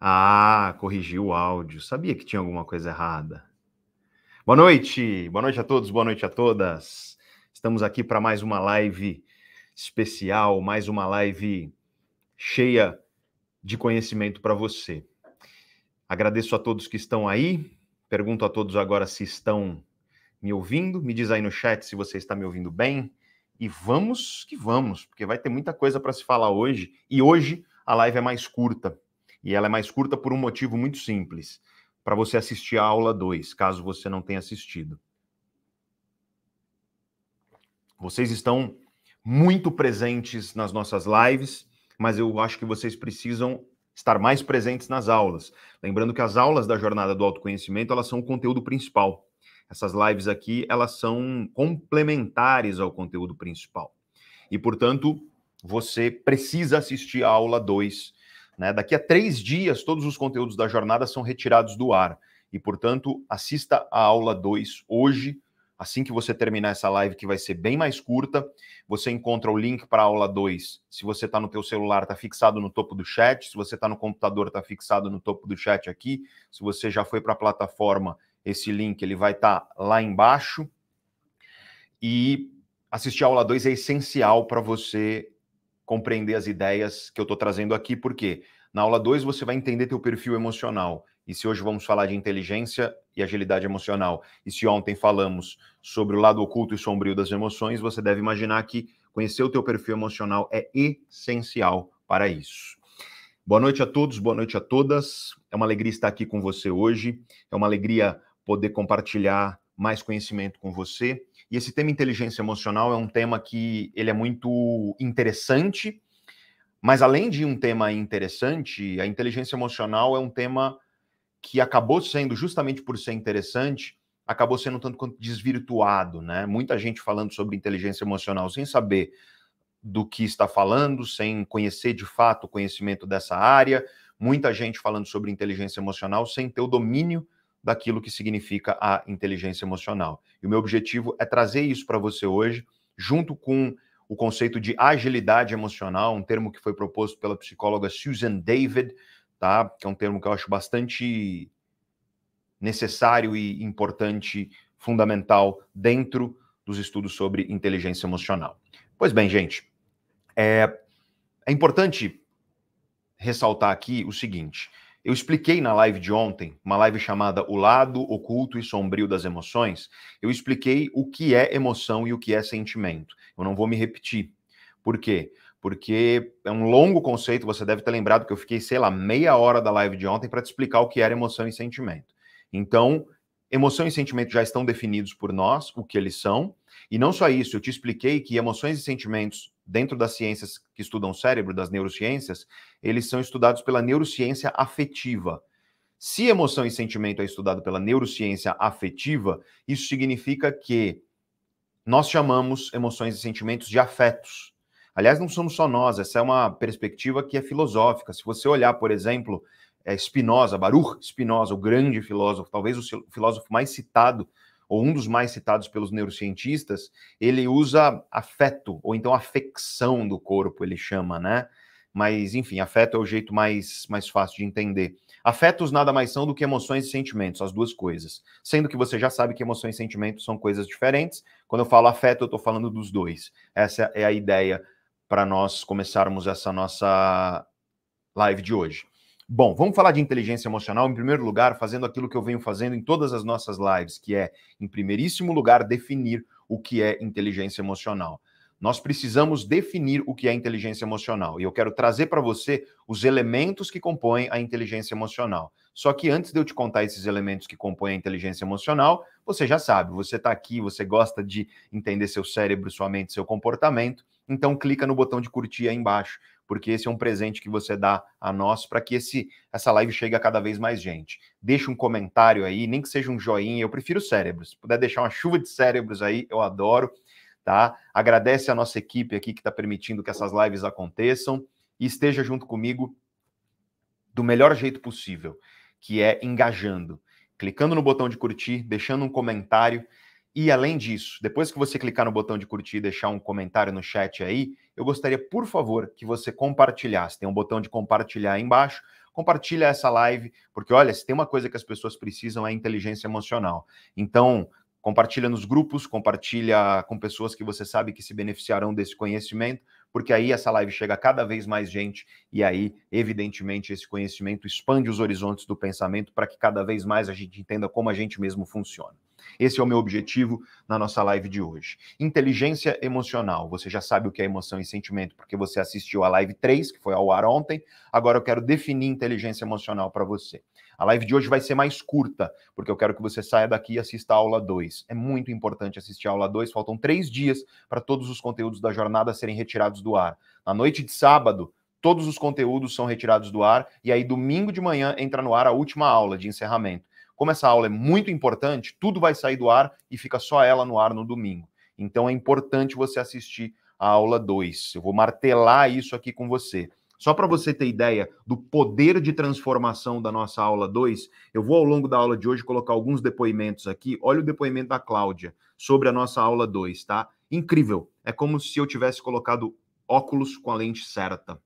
Ah, corrigiu o áudio. Sabia que tinha alguma coisa errada. Boa noite, boa noite a todos, boa noite a todas. Estamos aqui para mais uma live especial, mais uma live cheia de conhecimento para você. Agradeço a todos que estão aí. Pergunto a todos agora se estão me ouvindo. Me diz aí no chat se você está me ouvindo bem. E vamos que vamos, porque vai ter muita coisa para se falar hoje. E hoje a live é mais curta. E ela é mais curta por um motivo muito simples: para você assistir a aula 2, caso você não tenha assistido. Vocês estão muito presentes nas nossas lives, mas eu acho que vocês precisam estar mais presentes nas aulas. Lembrando que as aulas da jornada do autoconhecimento, elas são o conteúdo principal. Essas lives aqui, elas são complementares ao conteúdo principal. E, portanto, você precisa assistir a aula 2. Né? Daqui a três dias, todos os conteúdos da jornada são retirados do ar. E, portanto, assista a aula 2 hoje, assim que você terminar essa live, que vai ser bem mais curta. Você encontra o link para a aula 2. Se você está no teu celular, está fixado no topo do chat. Se você está no computador, está fixado no topo do chat aqui. Se você já foi para a plataforma, esse link ele vai estar tá lá embaixo. E assistir a aula 2 é essencial para você compreender as ideias que eu estou trazendo aqui, porque na aula 2 você vai entender teu perfil emocional. E se hoje vamos falar de inteligência e agilidade emocional, e se ontem falamos sobre o lado oculto e sombrio das emoções, você deve imaginar que conhecer o teu perfil emocional é essencial para isso. Boa noite a todos, boa noite a todas. É uma alegria estar aqui com você hoje. É uma alegria poder compartilhar mais conhecimento com você. E esse tema inteligência emocional é um tema que ele é muito interessante, mas além de um tema interessante, a inteligência emocional é um tema que acabou sendo justamente por ser interessante, acabou sendo tanto quanto desvirtuado, né? Muita gente falando sobre inteligência emocional sem saber do que está falando, sem conhecer de fato o conhecimento dessa área, muita gente falando sobre inteligência emocional sem ter o domínio daquilo que significa a inteligência emocional. E o meu objetivo é trazer isso para você hoje, junto com o conceito de agilidade emocional, um termo que foi proposto pela psicóloga Susan David, tá? Que é um termo que eu acho bastante necessário e importante, fundamental dentro dos estudos sobre inteligência emocional. Pois bem, gente, é, é importante ressaltar aqui o seguinte: eu expliquei na live de ontem, uma live chamada O Lado Oculto e Sombrio das Emoções, eu expliquei o que é emoção e o que é sentimento. Eu não vou me repetir. Por quê? Porque é um longo conceito, você deve ter lembrado que eu fiquei, sei lá, meia hora da live de ontem para te explicar o que era emoção e sentimento. Então, emoção e sentimento já estão definidos por nós, o que eles são, e não só isso, eu te expliquei que emoções e sentimentos dentro das ciências que estudam o cérebro, das neurociências, eles são estudados pela neurociência afetiva. Se emoção e sentimento é estudado pela neurociência afetiva, isso significa que nós chamamos emoções e sentimentos de afetos. Aliás, não somos só nós, essa é uma perspectiva que é filosófica. Se você olhar, por exemplo, é Spinoza, Baruch Spinoza, o grande filósofo, talvez o filósofo mais citado ou um dos mais citados pelos neurocientistas, ele usa afeto, ou então afecção do corpo, ele chama, né? Mas, enfim, afeto é o jeito mais, mais fácil de entender. Afetos nada mais são do que emoções e sentimentos, as duas coisas. Sendo que você já sabe que emoções e sentimentos são coisas diferentes. Quando eu falo afeto, eu estou falando dos dois. Essa é a ideia para nós começarmos essa nossa live de hoje. Bom, vamos falar de inteligência emocional, em primeiro lugar, fazendo aquilo que eu venho fazendo em todas as nossas lives, que é, em primeiríssimo lugar, definir o que é inteligência emocional. Nós precisamos definir o que é inteligência emocional. E eu quero trazer para você os elementos que compõem a inteligência emocional. Só que antes de eu te contar esses elementos que compõem a inteligência emocional, você já sabe, você está aqui, você gosta de entender seu cérebro, sua mente, seu comportamento. Então clica no botão de curtir aí embaixo porque esse é um presente que você dá a nós para que esse, essa live chegue a cada vez mais gente. Deixa um comentário aí, nem que seja um joinha, eu prefiro cérebros. Se puder deixar uma chuva de cérebros aí, eu adoro, tá? Agradece a nossa equipe aqui que está permitindo que essas lives aconteçam e esteja junto comigo do melhor jeito possível, que é engajando, clicando no botão de curtir, deixando um comentário e além disso, depois que você clicar no botão de curtir e deixar um comentário no chat aí, eu gostaria, por favor, que você compartilhasse. Tem um botão de compartilhar aí embaixo. compartilha essa live, porque olha, se tem uma coisa que as pessoas precisam é inteligência emocional. Então, compartilha nos grupos, compartilha com pessoas que você sabe que se beneficiarão desse conhecimento, porque aí essa live chega a cada vez mais gente e aí, evidentemente, esse conhecimento expande os horizontes do pensamento para que cada vez mais a gente entenda como a gente mesmo funciona. Esse é o meu objetivo na nossa live de hoje. Inteligência emocional. Você já sabe o que é emoção e sentimento porque você assistiu a live 3, que foi ao ar ontem. Agora eu quero definir inteligência emocional para você. A live de hoje vai ser mais curta, porque eu quero que você saia daqui e assista a aula 2. É muito importante assistir a aula 2. Faltam três dias para todos os conteúdos da jornada serem retirados do ar. Na noite de sábado, todos os conteúdos são retirados do ar, e aí domingo de manhã entra no ar a última aula de encerramento. Como essa aula é muito importante, tudo vai sair do ar e fica só ela no ar no domingo. Então é importante você assistir a aula 2. Eu vou martelar isso aqui com você. Só para você ter ideia do poder de transformação da nossa aula 2, eu vou ao longo da aula de hoje colocar alguns depoimentos aqui. Olha o depoimento da Cláudia sobre a nossa aula 2, tá? Incrível. É como se eu tivesse colocado óculos com a lente certa.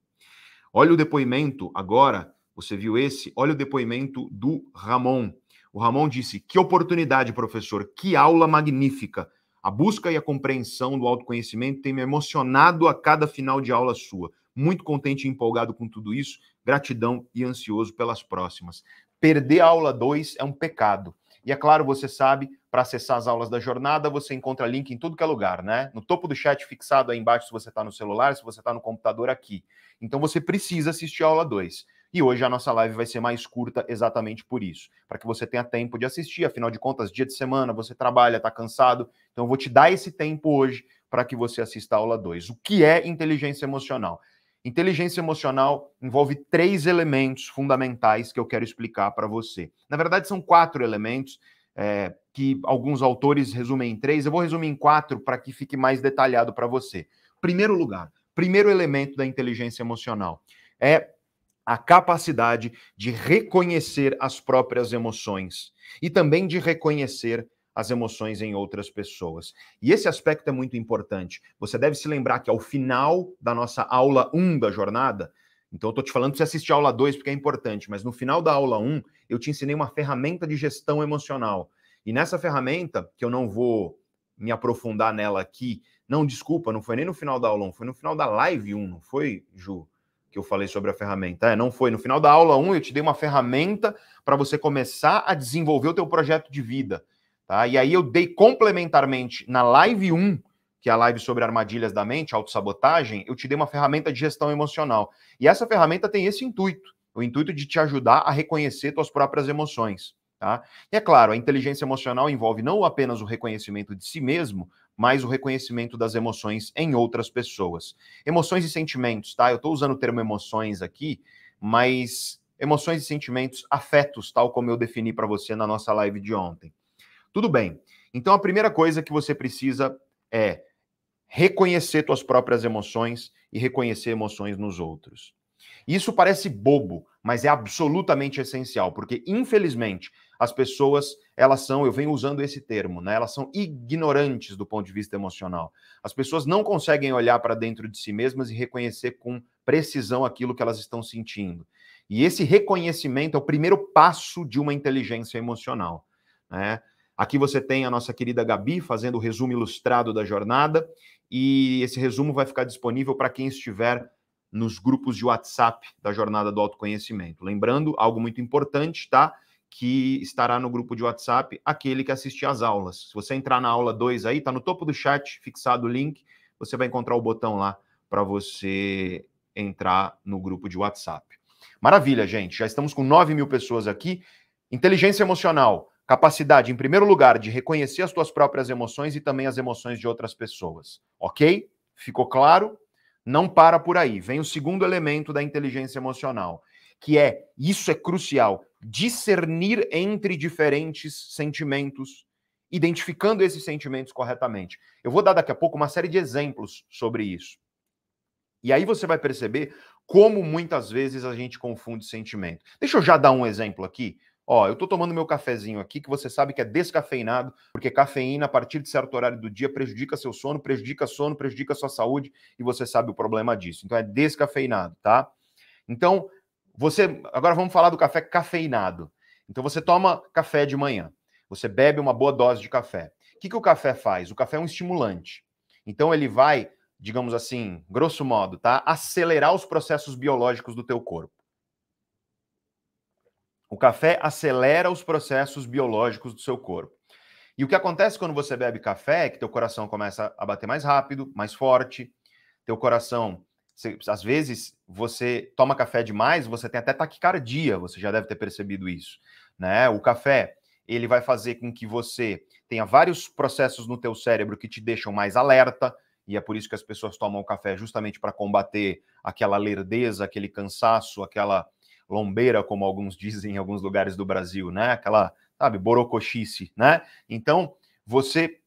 Olha o depoimento agora, você viu esse? Olha o depoimento do Ramon. O Ramon disse: Que oportunidade, professor, que aula magnífica. A busca e a compreensão do autoconhecimento tem me emocionado a cada final de aula sua muito contente e empolgado com tudo isso, gratidão e ansioso pelas próximas. Perder a aula 2 é um pecado. E é claro, você sabe, para acessar as aulas da jornada, você encontra link em tudo que é lugar, né? No topo do chat fixado aí embaixo, se você está no celular, se você está no computador aqui. Então você precisa assistir a aula 2. E hoje a nossa live vai ser mais curta exatamente por isso, para que você tenha tempo de assistir, afinal de contas, dia de semana, você trabalha, está cansado. Então eu vou te dar esse tempo hoje para que você assista a aula 2. O que é inteligência emocional? Inteligência emocional envolve três elementos fundamentais que eu quero explicar para você. Na verdade, são quatro elementos é, que alguns autores resumem em três. Eu vou resumir em quatro para que fique mais detalhado para você. Primeiro lugar, primeiro elemento da inteligência emocional é a capacidade de reconhecer as próprias emoções e também de reconhecer as emoções em outras pessoas. E esse aspecto é muito importante. Você deve se lembrar que ao final da nossa aula 1 da jornada, então eu estou te falando para você assistir a aula 2 porque é importante, mas no final da aula 1 eu te ensinei uma ferramenta de gestão emocional. E nessa ferramenta, que eu não vou me aprofundar nela aqui, não, desculpa, não foi nem no final da aula 1, foi no final da live 1, não foi, Ju? Que eu falei sobre a ferramenta. É, não foi. No final da aula 1, eu te dei uma ferramenta para você começar a desenvolver o teu projeto de vida. Tá? E aí eu dei complementarmente na live 1, que é a live sobre armadilhas da mente, autossabotagem, eu te dei uma ferramenta de gestão emocional. E essa ferramenta tem esse intuito, o intuito de te ajudar a reconhecer tuas próprias emoções. Tá? E é claro, a inteligência emocional envolve não apenas o reconhecimento de si mesmo, mas o reconhecimento das emoções em outras pessoas. Emoções e sentimentos, tá? Eu estou usando o termo emoções aqui, mas emoções e sentimentos, afetos, tal como eu defini para você na nossa live de ontem. Tudo bem. Então a primeira coisa que você precisa é reconhecer suas próprias emoções e reconhecer emoções nos outros. Isso parece bobo, mas é absolutamente essencial, porque infelizmente as pessoas, elas são, eu venho usando esse termo, né? Elas são ignorantes do ponto de vista emocional. As pessoas não conseguem olhar para dentro de si mesmas e reconhecer com precisão aquilo que elas estão sentindo. E esse reconhecimento é o primeiro passo de uma inteligência emocional, né? Aqui você tem a nossa querida Gabi fazendo o resumo ilustrado da jornada, e esse resumo vai ficar disponível para quem estiver nos grupos de WhatsApp da Jornada do Autoconhecimento. Lembrando, algo muito importante, tá? Que estará no grupo de WhatsApp aquele que assistir às aulas. Se você entrar na aula 2 aí, tá no topo do chat, fixado o link, você vai encontrar o botão lá para você entrar no grupo de WhatsApp. Maravilha, gente. Já estamos com 9 mil pessoas aqui. Inteligência emocional Capacidade, em primeiro lugar, de reconhecer as tuas próprias emoções e também as emoções de outras pessoas. Ok? Ficou claro? Não para por aí. Vem o segundo elemento da inteligência emocional, que é, isso é crucial, discernir entre diferentes sentimentos, identificando esses sentimentos corretamente. Eu vou dar daqui a pouco uma série de exemplos sobre isso. E aí você vai perceber como muitas vezes a gente confunde sentimento. Deixa eu já dar um exemplo aqui Ó, eu tô tomando meu cafezinho aqui, que você sabe que é descafeinado, porque cafeína, a partir de certo horário do dia, prejudica seu sono, prejudica sono, prejudica sua saúde, e você sabe o problema disso. Então é descafeinado, tá? Então, você. Agora vamos falar do café cafeinado. Então você toma café de manhã. Você bebe uma boa dose de café. O que, que o café faz? O café é um estimulante. Então ele vai, digamos assim, grosso modo, tá? Acelerar os processos biológicos do teu corpo. O café acelera os processos biológicos do seu corpo. E o que acontece quando você bebe café é que teu coração começa a bater mais rápido, mais forte. Teu coração, você, às vezes, você toma café demais, você tem até taquicardia, você já deve ter percebido isso, né? O café, ele vai fazer com que você tenha vários processos no teu cérebro que te deixam mais alerta, e é por isso que as pessoas tomam café justamente para combater aquela lerdeza, aquele cansaço, aquela lombeira, como alguns dizem em alguns lugares do Brasil, né? Aquela, sabe, borocochice, né? Então, você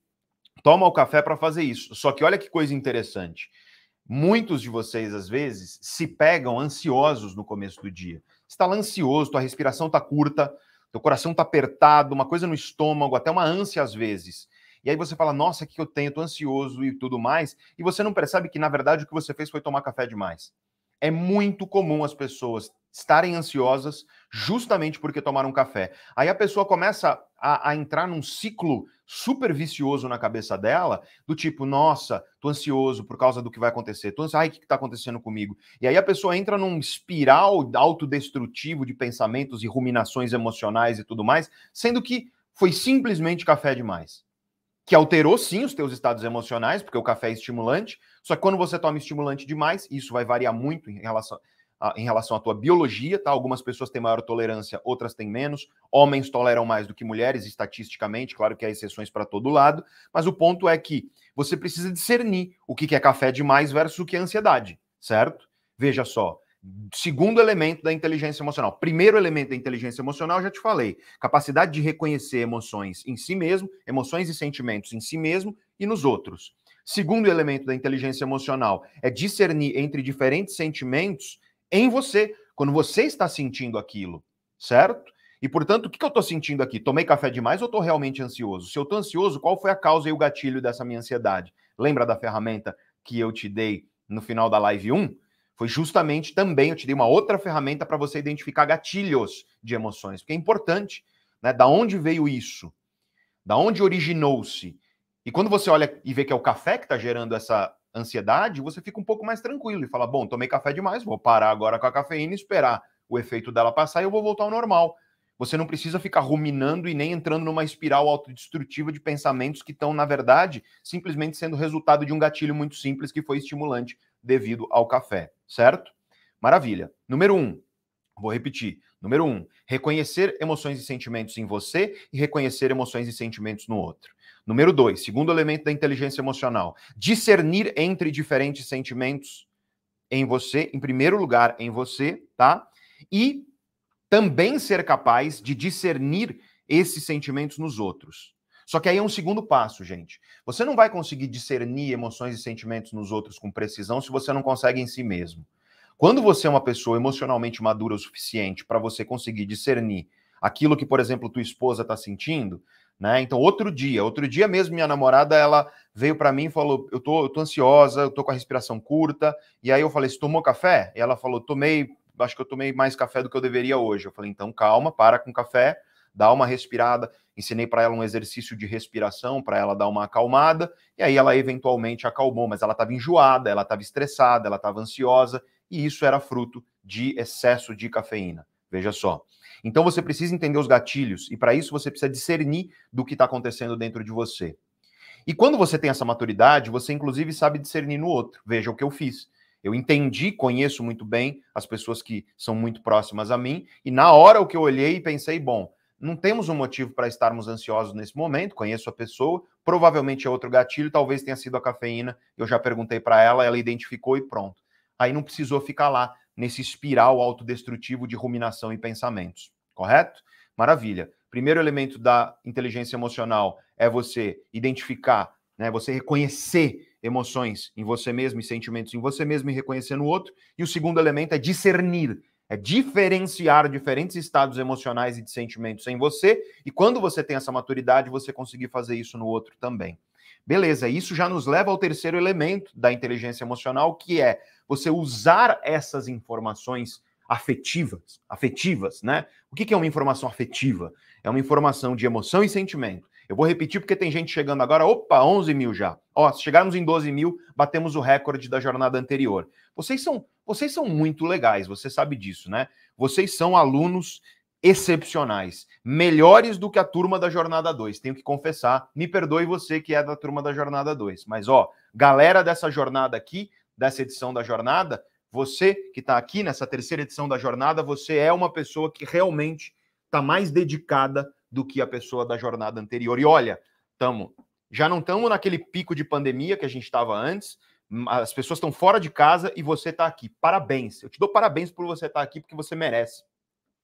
toma o café para fazer isso. Só que olha que coisa interessante. Muitos de vocês, às vezes, se pegam ansiosos no começo do dia. Você está ansioso, tua respiração está curta, teu coração está apertado, uma coisa no estômago, até uma ânsia às vezes. E aí você fala, nossa, o que eu tenho? Estou ansioso e tudo mais. E você não percebe que, na verdade, o que você fez foi tomar café demais. É muito comum as pessoas estarem ansiosas justamente porque tomaram café. Aí a pessoa começa a, a, entrar num ciclo super vicioso na cabeça dela, do tipo, nossa, tô ansioso por causa do que vai acontecer, tô ansioso, ai, o que, que tá acontecendo comigo? E aí a pessoa entra num espiral autodestrutivo de pensamentos e ruminações emocionais e tudo mais, sendo que foi simplesmente café demais. Que alterou sim os teus estados emocionais, porque o café é estimulante, só que quando você toma estimulante demais, isso vai variar muito em relação em relação à tua biologia, tá? Algumas pessoas têm maior tolerância, outras têm menos. Homens toleram mais do que mulheres, estatisticamente, claro que há exceções para todo lado, mas o ponto é que você precisa discernir o que é café demais versus o que é ansiedade, certo? Veja só. Segundo elemento da inteligência emocional. Primeiro elemento da inteligência emocional, já te falei. Capacidade de reconhecer emoções em si mesmo, emoções e sentimentos em si mesmo e nos outros. Segundo elemento da inteligência emocional é discernir entre diferentes sentimentos em você, quando você está sentindo aquilo, certo? E, portanto, o que eu estou sentindo aqui? Tomei café demais ou estou realmente ansioso? Se eu estou ansioso, qual foi a causa e o gatilho dessa minha ansiedade? Lembra da ferramenta que eu te dei no final da live 1? Foi justamente também, eu te dei uma outra ferramenta para você identificar gatilhos de emoções, porque é importante, né? Da onde veio isso? Da onde originou-se? E quando você olha e vê que é o café que está gerando essa ansiedade, você fica um pouco mais tranquilo e fala: bom, tomei café demais, vou parar agora com a cafeína e esperar o efeito dela passar e eu vou voltar ao normal. Você não precisa ficar ruminando e nem entrando numa espiral autodestrutiva de pensamentos que estão, na verdade, simplesmente sendo resultado de um gatilho muito simples que foi estimulante devido ao café, certo? Maravilha. Número um, vou repetir. Número um, reconhecer emoções e sentimentos em você e reconhecer emoções e sentimentos no outro. Número dois, segundo elemento da inteligência emocional, discernir entre diferentes sentimentos em você, em primeiro lugar em você, tá? E também ser capaz de discernir esses sentimentos nos outros. Só que aí é um segundo passo, gente. Você não vai conseguir discernir emoções e sentimentos nos outros com precisão se você não consegue em si mesmo. Quando você é uma pessoa emocionalmente madura o suficiente para você conseguir discernir aquilo que, por exemplo, tua esposa está sentindo, né? Então, outro dia, outro dia mesmo, minha namorada, ela veio para mim e falou: eu tô, eu tô ansiosa, eu tô com a respiração curta. E aí eu falei: Você tomou café? E ela falou: Tomei, acho que eu tomei mais café do que eu deveria hoje. Eu falei: Então, calma, para com café, dá uma respirada. Ensinei para ela um exercício de respiração para ela dar uma acalmada. E aí ela eventualmente acalmou, mas ela estava enjoada, ela estava estressada, ela estava ansiosa. E isso era fruto de excesso de cafeína. Veja só. Então você precisa entender os gatilhos e para isso você precisa discernir do que está acontecendo dentro de você. E quando você tem essa maturidade, você inclusive sabe discernir no outro. Veja o que eu fiz. Eu entendi, conheço muito bem as pessoas que são muito próximas a mim, e na hora o que eu olhei e pensei, bom, não temos um motivo para estarmos ansiosos nesse momento, conheço a pessoa, provavelmente é outro gatilho, talvez tenha sido a cafeína, eu já perguntei para ela, ela identificou e pronto. Aí não precisou ficar lá nesse espiral autodestrutivo de ruminação e pensamentos, correto? Maravilha. Primeiro elemento da inteligência emocional é você identificar, né, você reconhecer emoções em você mesmo e sentimentos em você mesmo e reconhecer no outro. E o segundo elemento é discernir, é diferenciar diferentes estados emocionais e de sentimentos em você. E quando você tem essa maturidade, você conseguir fazer isso no outro também. Beleza, isso já nos leva ao terceiro elemento da inteligência emocional, que é você usar essas informações afetivas, afetivas, né? O que é uma informação afetiva? É uma informação de emoção e sentimento. Eu vou repetir porque tem gente chegando agora, opa, 11 mil já. Ó, se chegarmos em 12 mil, batemos o recorde da jornada anterior. Vocês são, vocês são muito legais, você sabe disso, né? Vocês são alunos excepcionais, melhores do que a turma da jornada 2. Tenho que confessar, me perdoe você que é da turma da jornada 2. Mas ó, galera dessa jornada aqui, dessa edição da jornada, você que está aqui nessa terceira edição da jornada, você é uma pessoa que realmente está mais dedicada do que a pessoa da jornada anterior. E olha, tamo, já não estamos naquele pico de pandemia que a gente estava antes. As pessoas estão fora de casa e você está aqui. Parabéns. Eu te dou parabéns por você estar tá aqui, porque você merece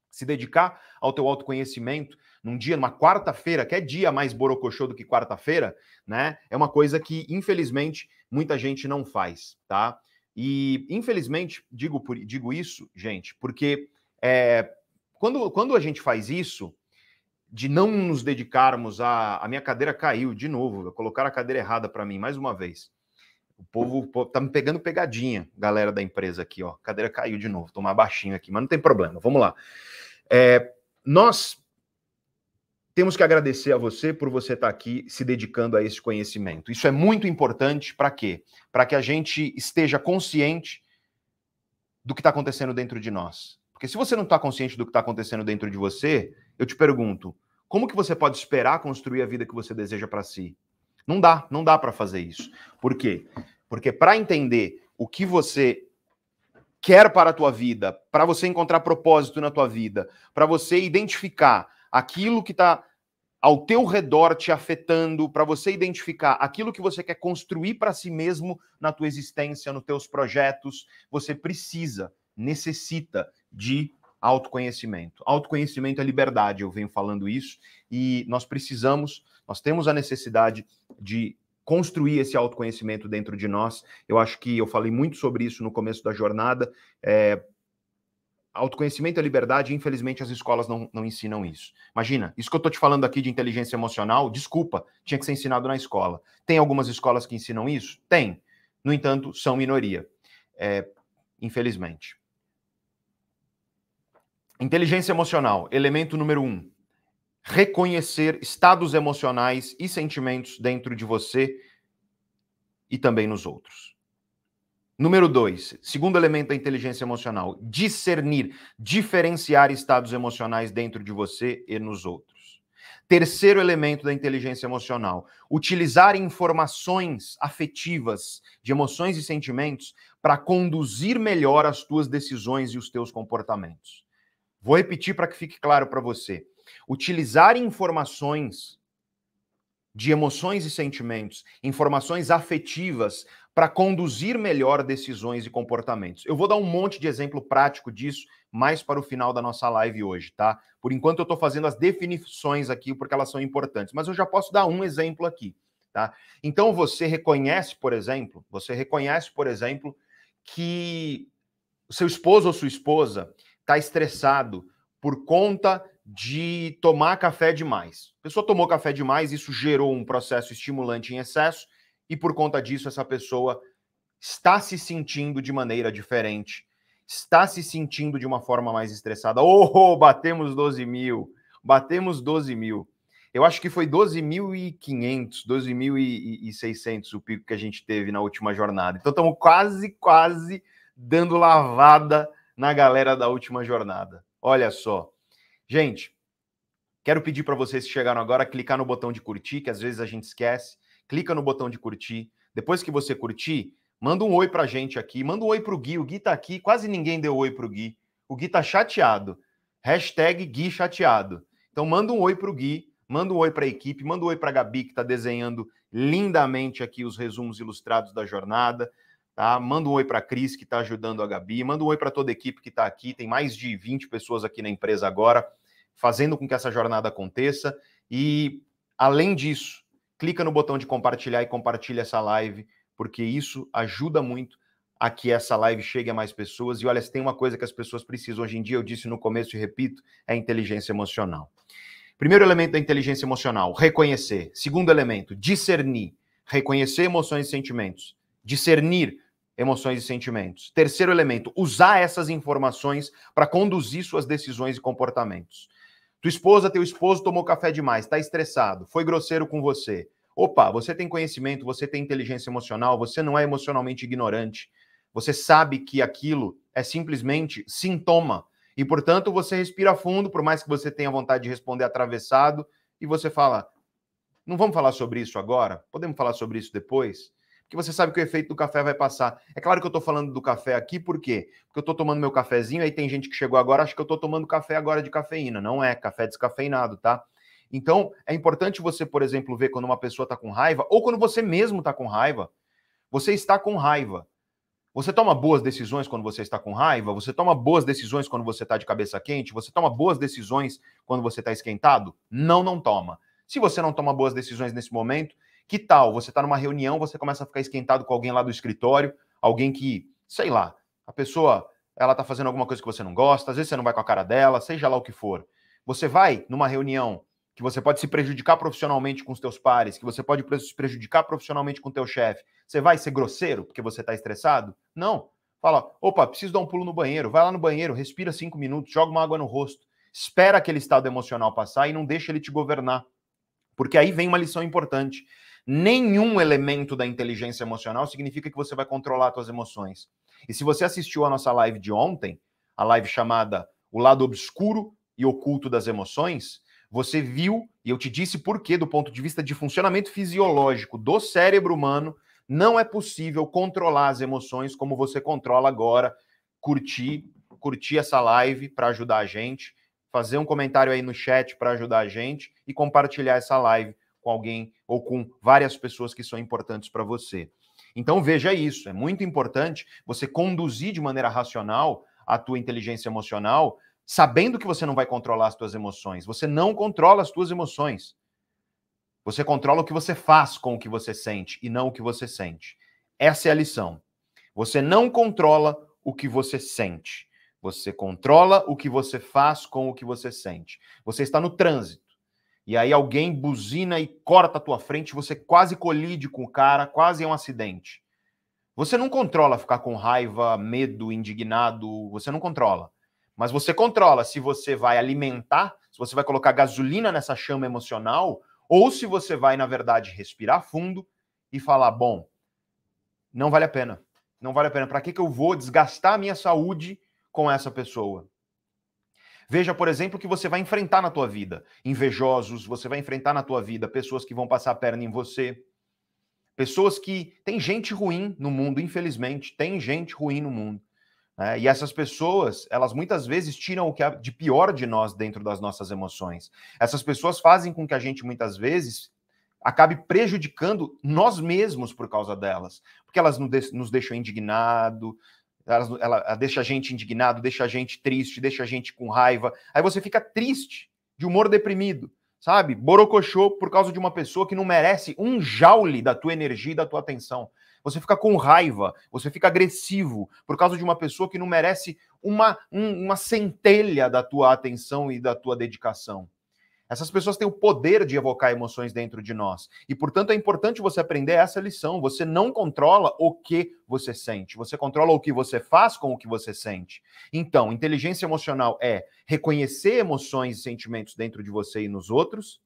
se dedicar ao teu autoconhecimento num dia, numa quarta-feira, que é dia mais borocochô do que quarta-feira, né? É uma coisa que, infelizmente, muita gente não faz, tá? E, infelizmente, digo, por, digo isso, gente, porque é, quando, quando a gente faz isso, de não nos dedicarmos a. A minha cadeira caiu de novo, colocaram a cadeira errada para mim, mais uma vez. O povo, tá me pegando pegadinha, galera da empresa aqui, ó. A cadeira caiu de novo, tô mais baixinho aqui, mas não tem problema, vamos lá. É, nós temos que agradecer a você por você estar aqui se dedicando a esse conhecimento. Isso é muito importante para quê? Para que a gente esteja consciente do que está acontecendo dentro de nós. Porque se você não está consciente do que está acontecendo dentro de você, eu te pergunto, como que você pode esperar construir a vida que você deseja para si? Não dá, não dá para fazer isso. Por quê? Porque para entender o que você quer para a tua vida, para você encontrar propósito na tua vida, para você identificar aquilo que está ao teu redor te afetando, para você identificar aquilo que você quer construir para si mesmo na tua existência, nos teus projetos, você precisa, necessita de autoconhecimento. Autoconhecimento é liberdade, eu venho falando isso, e nós precisamos, nós temos a necessidade de construir esse autoconhecimento dentro de nós. Eu acho que eu falei muito sobre isso no começo da jornada. É, autoconhecimento é liberdade, infelizmente as escolas não, não ensinam isso. Imagina, isso que eu estou te falando aqui de inteligência emocional, desculpa, tinha que ser ensinado na escola. Tem algumas escolas que ensinam isso? Tem. No entanto, são minoria. É, infelizmente. Inteligência emocional, elemento número um reconhecer estados emocionais e sentimentos dentro de você e também nos outros. Número dois, segundo elemento da inteligência emocional, discernir, diferenciar estados emocionais dentro de você e nos outros. Terceiro elemento da inteligência emocional, utilizar informações afetivas, de emoções e sentimentos, para conduzir melhor as tuas decisões e os teus comportamentos. Vou repetir para que fique claro para você utilizar informações de emoções e sentimentos, informações afetivas, para conduzir melhor decisões e comportamentos. Eu vou dar um monte de exemplo prático disso mais para o final da nossa live hoje, tá? Por enquanto eu estou fazendo as definições aqui porque elas são importantes, mas eu já posso dar um exemplo aqui, tá? Então você reconhece, por exemplo, você reconhece, por exemplo, que seu esposo ou sua esposa está estressado por conta de tomar café demais. A pessoa tomou café demais, isso gerou um processo estimulante em excesso, e por conta disso, essa pessoa está se sentindo de maneira diferente, está se sentindo de uma forma mais estressada. Oh, batemos 12 mil, batemos 12 mil. Eu acho que foi 12.500, 12.600 o pico que a gente teve na última jornada. Então estamos quase, quase dando lavada na galera da última jornada. Olha só. Gente, quero pedir para vocês que chegaram agora clicar no botão de curtir, que às vezes a gente esquece. Clica no botão de curtir. Depois que você curtir, manda um oi para a gente aqui. Manda um oi para o Gui. O Gui está aqui. Quase ninguém deu oi para o Gui. O Gui está chateado. Hashtag Gui chateado. Então manda um oi para o Gui. Manda um oi para a equipe. Manda um oi para a Gabi, que está desenhando lindamente aqui os resumos ilustrados da jornada. Tá? Manda um oi para a Cris, que está ajudando a Gabi. Manda um oi para toda a equipe que está aqui. Tem mais de 20 pessoas aqui na empresa agora fazendo com que essa jornada aconteça. E, além disso, clica no botão de compartilhar e compartilha essa live, porque isso ajuda muito a que essa live chegue a mais pessoas. E olha, se tem uma coisa que as pessoas precisam hoje em dia, eu disse no começo e repito, é inteligência emocional. Primeiro elemento da inteligência emocional, reconhecer. Segundo elemento, discernir. Reconhecer emoções e sentimentos. Discernir emoções e sentimentos. Terceiro elemento, usar essas informações para conduzir suas decisões e comportamentos. Tua esposa, teu esposo tomou café demais, está estressado, foi grosseiro com você. Opa, você tem conhecimento, você tem inteligência emocional, você não é emocionalmente ignorante. Você sabe que aquilo é simplesmente sintoma. E, portanto, você respira fundo, por mais que você tenha vontade de responder atravessado, e você fala: não vamos falar sobre isso agora? Podemos falar sobre isso depois? Porque você sabe que o efeito do café vai passar. É claro que eu estou falando do café aqui, por quê? Porque eu estou tomando meu cafezinho, aí tem gente que chegou agora, acha que eu estou tomando café agora de cafeína. Não é, café descafeinado, tá? Então, é importante você, por exemplo, ver quando uma pessoa está com raiva, ou quando você mesmo está com raiva. Você está com raiva. Você toma boas decisões quando você está com raiva? Você toma boas decisões quando você está de cabeça quente? Você toma boas decisões quando você está esquentado? Não, não toma. Se você não toma boas decisões nesse momento, que tal? Você está numa reunião, você começa a ficar esquentado com alguém lá do escritório, alguém que, sei lá, a pessoa ela está fazendo alguma coisa que você não gosta, às vezes você não vai com a cara dela, seja lá o que for. Você vai numa reunião que você pode se prejudicar profissionalmente com os teus pares, que você pode se prejudicar profissionalmente com o teu chefe. Você vai ser grosseiro porque você está estressado? Não. Fala, opa, preciso dar um pulo no banheiro. Vai lá no banheiro, respira cinco minutos, joga uma água no rosto. Espera aquele estado emocional passar e não deixa ele te governar. Porque aí vem uma lição importante. Nenhum elemento da inteligência emocional significa que você vai controlar suas emoções. E se você assistiu a nossa live de ontem, a live chamada O Lado Obscuro e Oculto das Emoções, você viu, e eu te disse por que, do ponto de vista de funcionamento fisiológico do cérebro humano, não é possível controlar as emoções como você controla agora. Curtir, curtir essa live para ajudar a gente fazer um comentário aí no chat para ajudar a gente e compartilhar essa live com alguém ou com várias pessoas que são importantes para você. Então veja isso, é muito importante você conduzir de maneira racional a tua inteligência emocional, sabendo que você não vai controlar as tuas emoções. Você não controla as tuas emoções. Você controla o que você faz com o que você sente e não o que você sente. Essa é a lição. Você não controla o que você sente. Você controla o que você faz com o que você sente. Você está no trânsito. E aí alguém buzina e corta a tua frente, você quase colide com o cara, quase é um acidente. Você não controla ficar com raiva, medo, indignado, você não controla. Mas você controla se você vai alimentar, se você vai colocar gasolina nessa chama emocional, ou se você vai, na verdade, respirar fundo e falar: bom, não vale a pena. Não vale a pena. Para que, que eu vou desgastar a minha saúde com essa pessoa. Veja, por exemplo, que você vai enfrentar na tua vida invejosos, você vai enfrentar na tua vida pessoas que vão passar a perna em você, pessoas que tem gente ruim no mundo, infelizmente, tem gente ruim no mundo. Né? E essas pessoas, elas muitas vezes tiram o que há de pior de nós dentro das nossas emoções. Essas pessoas fazem com que a gente muitas vezes acabe prejudicando nós mesmos por causa delas, porque elas nos deixam indignado, ela, ela, deixa a gente indignado, deixa a gente triste, deixa a gente com raiva. Aí você fica triste, de humor deprimido, sabe? Borocochô por causa de uma pessoa que não merece um jaule da tua energia e da tua atenção. Você fica com raiva, você fica agressivo por causa de uma pessoa que não merece uma, um, uma centelha da tua atenção e da tua dedicação. Essas pessoas têm o poder de evocar emoções dentro de nós. E, portanto, é importante você aprender essa lição. Você não controla o que você sente, você controla o que você faz com o que você sente. Então, inteligência emocional é reconhecer emoções e sentimentos dentro de você e nos outros,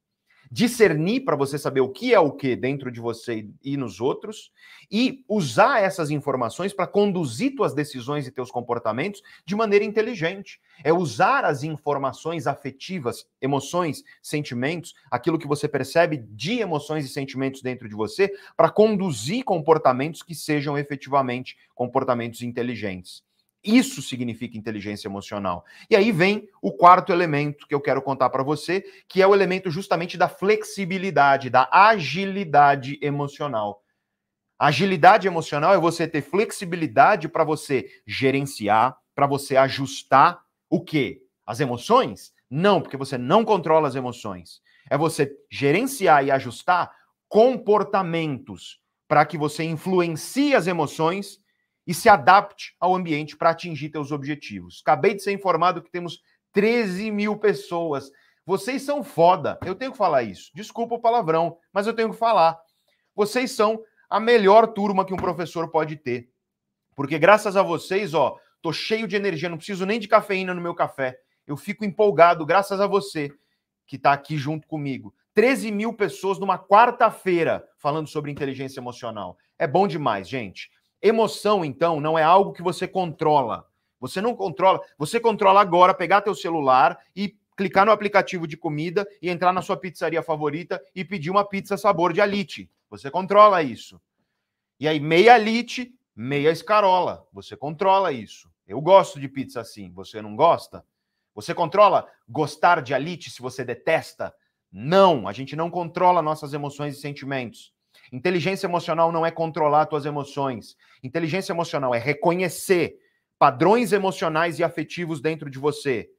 discernir para você saber o que é o que dentro de você e nos outros e usar essas informações para conduzir tuas decisões e teus comportamentos de maneira inteligente. É usar as informações afetivas, emoções, sentimentos, aquilo que você percebe de emoções e sentimentos dentro de você para conduzir comportamentos que sejam efetivamente comportamentos inteligentes. Isso significa inteligência emocional. E aí vem o quarto elemento que eu quero contar para você, que é o elemento justamente da flexibilidade, da agilidade emocional. Agilidade emocional é você ter flexibilidade para você gerenciar, para você ajustar o quê? As emoções? Não, porque você não controla as emoções. É você gerenciar e ajustar comportamentos para que você influencie as emoções e se adapte ao ambiente para atingir seus objetivos. Acabei de ser informado que temos 13 mil pessoas. Vocês são foda. Eu tenho que falar isso. Desculpa o palavrão, mas eu tenho que falar. Vocês são a melhor turma que um professor pode ter. Porque graças a vocês, ó, tô cheio de energia, não preciso nem de cafeína no meu café. Eu fico empolgado, graças a você que está aqui junto comigo. 13 mil pessoas numa quarta-feira falando sobre inteligência emocional. É bom demais, gente. Emoção, então, não é algo que você controla. Você não controla. Você controla agora, pegar teu celular e clicar no aplicativo de comida e entrar na sua pizzaria favorita e pedir uma pizza sabor de alite. Você controla isso. E aí, meia alite, meia escarola. Você controla isso. Eu gosto de pizza assim. Você não gosta? Você controla gostar de alite se você detesta? Não, a gente não controla nossas emoções e sentimentos. Inteligência emocional não é controlar tuas emoções. Inteligência emocional é reconhecer padrões emocionais e afetivos dentro de você.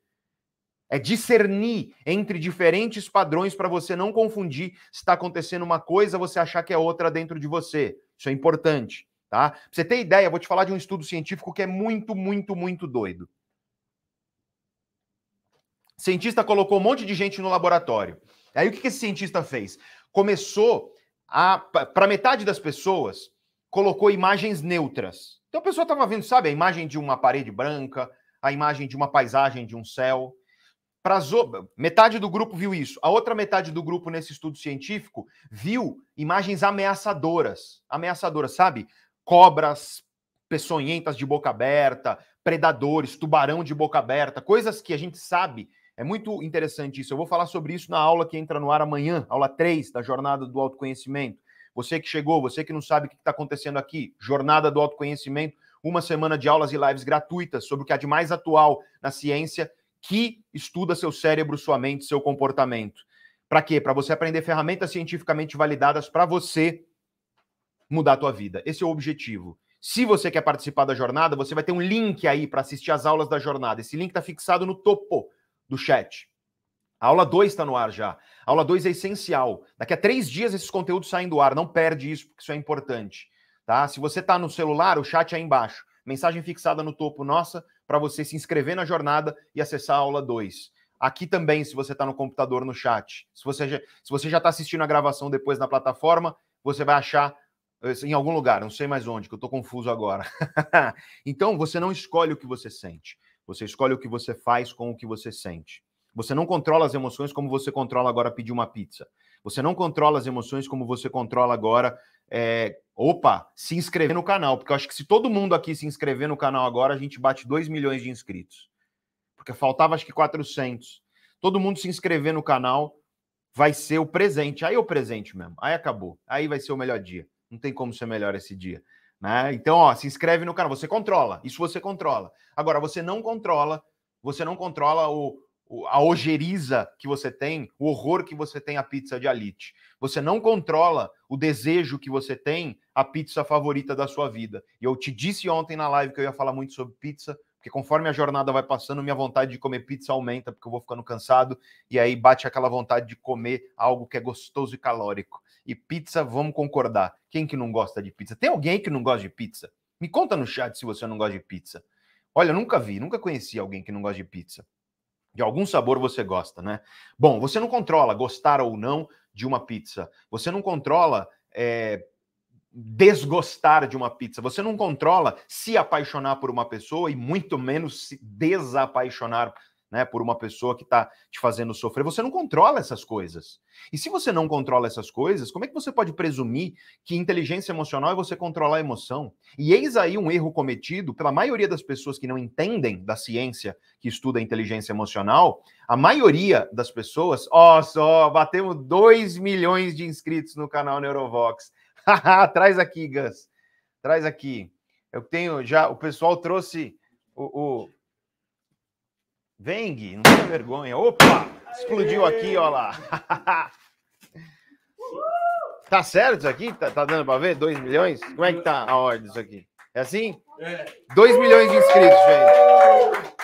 É discernir entre diferentes padrões para você não confundir se está acontecendo uma coisa, você achar que é outra dentro de você. Isso é importante, tá? Pra você ter ideia, vou te falar de um estudo científico que é muito, muito, muito doido. O cientista colocou um monte de gente no laboratório. Aí o que esse cientista fez? Começou para metade das pessoas, colocou imagens neutras. Então a pessoa estava vendo, sabe, a imagem de uma parede branca, a imagem de uma paisagem de um céu. Pra zo... Metade do grupo viu isso. A outra metade do grupo, nesse estudo científico, viu imagens ameaçadoras. Ameaçadoras, sabe? Cobras peçonhentas de boca aberta, predadores, tubarão de boca aberta, coisas que a gente sabe é muito interessante isso. Eu vou falar sobre isso na aula que entra no ar amanhã, aula 3 da Jornada do Autoconhecimento. Você que chegou, você que não sabe o que está acontecendo aqui, Jornada do Autoconhecimento, uma semana de aulas e lives gratuitas sobre o que há de mais atual na ciência que estuda seu cérebro, sua mente, seu comportamento. Para quê? Para você aprender ferramentas cientificamente validadas para você mudar a tua vida. Esse é o objetivo. Se você quer participar da jornada, você vai ter um link aí para assistir as aulas da jornada. Esse link está fixado no topo do chat. A aula 2 está no ar já. A aula 2 é essencial. Daqui a três dias esses conteúdos saem do ar. Não perde isso, porque isso é importante. Tá? Se você está no celular, o chat é aí embaixo. Mensagem fixada no topo nossa para você se inscrever na jornada e acessar a aula 2. Aqui também, se você está no computador, no chat. Se você já, se você já está assistindo a gravação depois na plataforma, você vai achar eh, em algum lugar, não sei mais onde, que eu estou confuso agora. então, você não escolhe o que você sente. Você escolhe o que você faz com o que você sente. Você não controla as emoções como você controla agora pedir uma pizza. Você não controla as emoções como você controla agora. É... Opa, se inscrever no canal. Porque eu acho que se todo mundo aqui se inscrever no canal agora, a gente bate 2 milhões de inscritos. Porque faltava acho que 400. Todo mundo se inscrever no canal vai ser o presente. Aí é o presente mesmo. Aí acabou. Aí vai ser o melhor dia. Não tem como ser melhor esse dia. Né? Então, ó, se inscreve no canal. Você controla. Isso você controla. Agora, você não controla. Você não controla o, o, a ojeriza que você tem, o horror que você tem à pizza de alite. Você não controla o desejo que você tem à pizza favorita da sua vida. E eu te disse ontem na live que eu ia falar muito sobre pizza, porque conforme a jornada vai passando, minha vontade de comer pizza aumenta, porque eu vou ficando cansado, e aí bate aquela vontade de comer algo que é gostoso e calórico. E pizza, vamos concordar. Quem que não gosta de pizza? Tem alguém que não gosta de pizza? Me conta no chat se você não gosta de pizza. Olha, nunca vi, nunca conheci alguém que não gosta de pizza. De algum sabor você gosta, né? Bom, você não controla gostar ou não de uma pizza. Você não controla é, desgostar de uma pizza. Você não controla se apaixonar por uma pessoa e muito menos se desapaixonar né, por uma pessoa que está te fazendo sofrer. Você não controla essas coisas. E se você não controla essas coisas, como é que você pode presumir que inteligência emocional é você controlar a emoção? E eis aí um erro cometido pela maioria das pessoas que não entendem da ciência que estuda a inteligência emocional. A maioria das pessoas, ó, só batemos 2 milhões de inscritos no canal Neurovox. Traz aqui, Gus. Traz aqui. Eu tenho já, o pessoal trouxe o, o Vem, Gui, não tenha vergonha. Opa! Explodiu aqui, ó lá. tá certo isso aqui? Tá, tá dando para ver? 2 milhões? Como é que tá a ordem disso aqui? É assim? É. 2 milhões de inscritos, gente.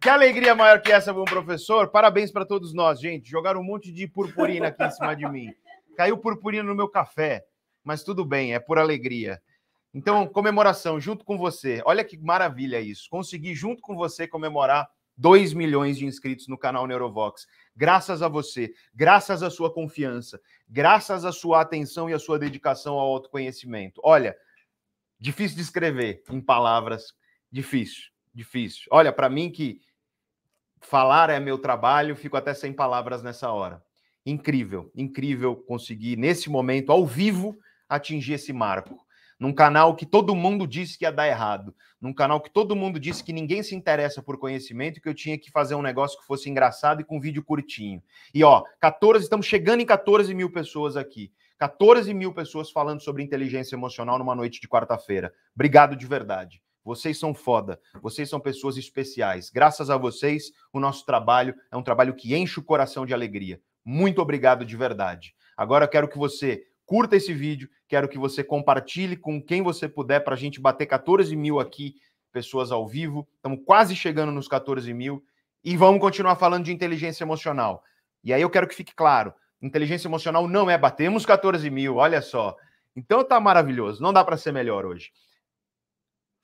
Que alegria maior que essa, bom professor. Parabéns para todos nós, gente. Jogaram um monte de purpurina aqui em cima de mim. Caiu purpurina no meu café, mas tudo bem, é por alegria. Então, comemoração junto com você. Olha que maravilha isso. Consegui junto com você comemorar 2 milhões de inscritos no canal Neurovox. Graças a você, graças à sua confiança, graças à sua atenção e à sua dedicação ao autoconhecimento. Olha, difícil de escrever em palavras, difícil, difícil. Olha, para mim que falar é meu trabalho, fico até sem palavras nessa hora. Incrível, incrível conseguir nesse momento ao vivo atingir esse marco num canal que todo mundo disse que ia dar errado, num canal que todo mundo disse que ninguém se interessa por conhecimento que eu tinha que fazer um negócio que fosse engraçado e com vídeo curtinho. E ó, 14, estamos chegando em 14 mil pessoas aqui. 14 mil pessoas falando sobre inteligência emocional numa noite de quarta-feira. Obrigado de verdade. Vocês são foda, vocês são pessoas especiais. Graças a vocês, o nosso trabalho é um trabalho que enche o coração de alegria. Muito obrigado de verdade. Agora eu quero que você curta esse vídeo, quero que você compartilhe com quem você puder para a gente bater 14 mil aqui, pessoas ao vivo. Estamos quase chegando nos 14 mil e vamos continuar falando de inteligência emocional. E aí eu quero que fique claro: inteligência emocional não é batemos 14 mil, olha só. Então tá maravilhoso, não dá para ser melhor hoje.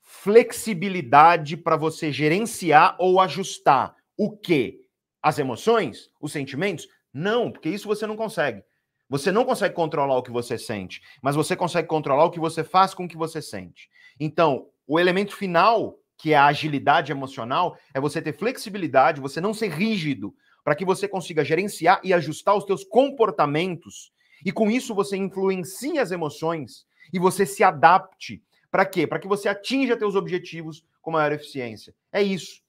Flexibilidade para você gerenciar ou ajustar o quê? As emoções? Os sentimentos? Não, porque isso você não consegue. Você não consegue controlar o que você sente, mas você consegue controlar o que você faz com o que você sente. Então, o elemento final, que é a agilidade emocional, é você ter flexibilidade, você não ser rígido, para que você consiga gerenciar e ajustar os teus comportamentos. E com isso você influencie as emoções e você se adapte. Para quê? Para que você atinja teus objetivos com maior eficiência. É isso.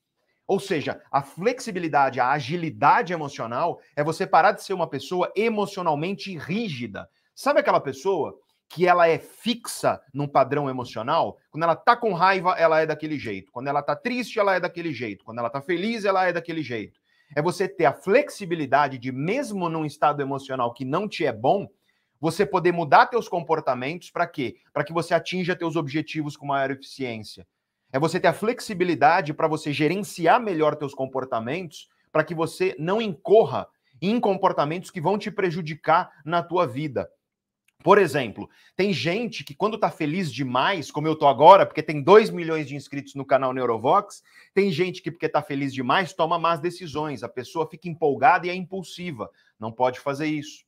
Ou seja, a flexibilidade, a agilidade emocional é você parar de ser uma pessoa emocionalmente rígida. Sabe aquela pessoa que ela é fixa num padrão emocional? Quando ela tá com raiva, ela é daquele jeito. Quando ela tá triste, ela é daquele jeito. Quando ela tá feliz, ela é daquele jeito. É você ter a flexibilidade de mesmo num estado emocional que não te é bom, você poder mudar teus comportamentos para quê? Para que você atinja teus objetivos com maior eficiência. É você ter a flexibilidade para você gerenciar melhor teus comportamentos, para que você não incorra em comportamentos que vão te prejudicar na tua vida. Por exemplo, tem gente que quando tá feliz demais, como eu tô agora, porque tem 2 milhões de inscritos no canal Neurovox, tem gente que porque tá feliz demais toma más decisões, a pessoa fica empolgada e é impulsiva. Não pode fazer isso.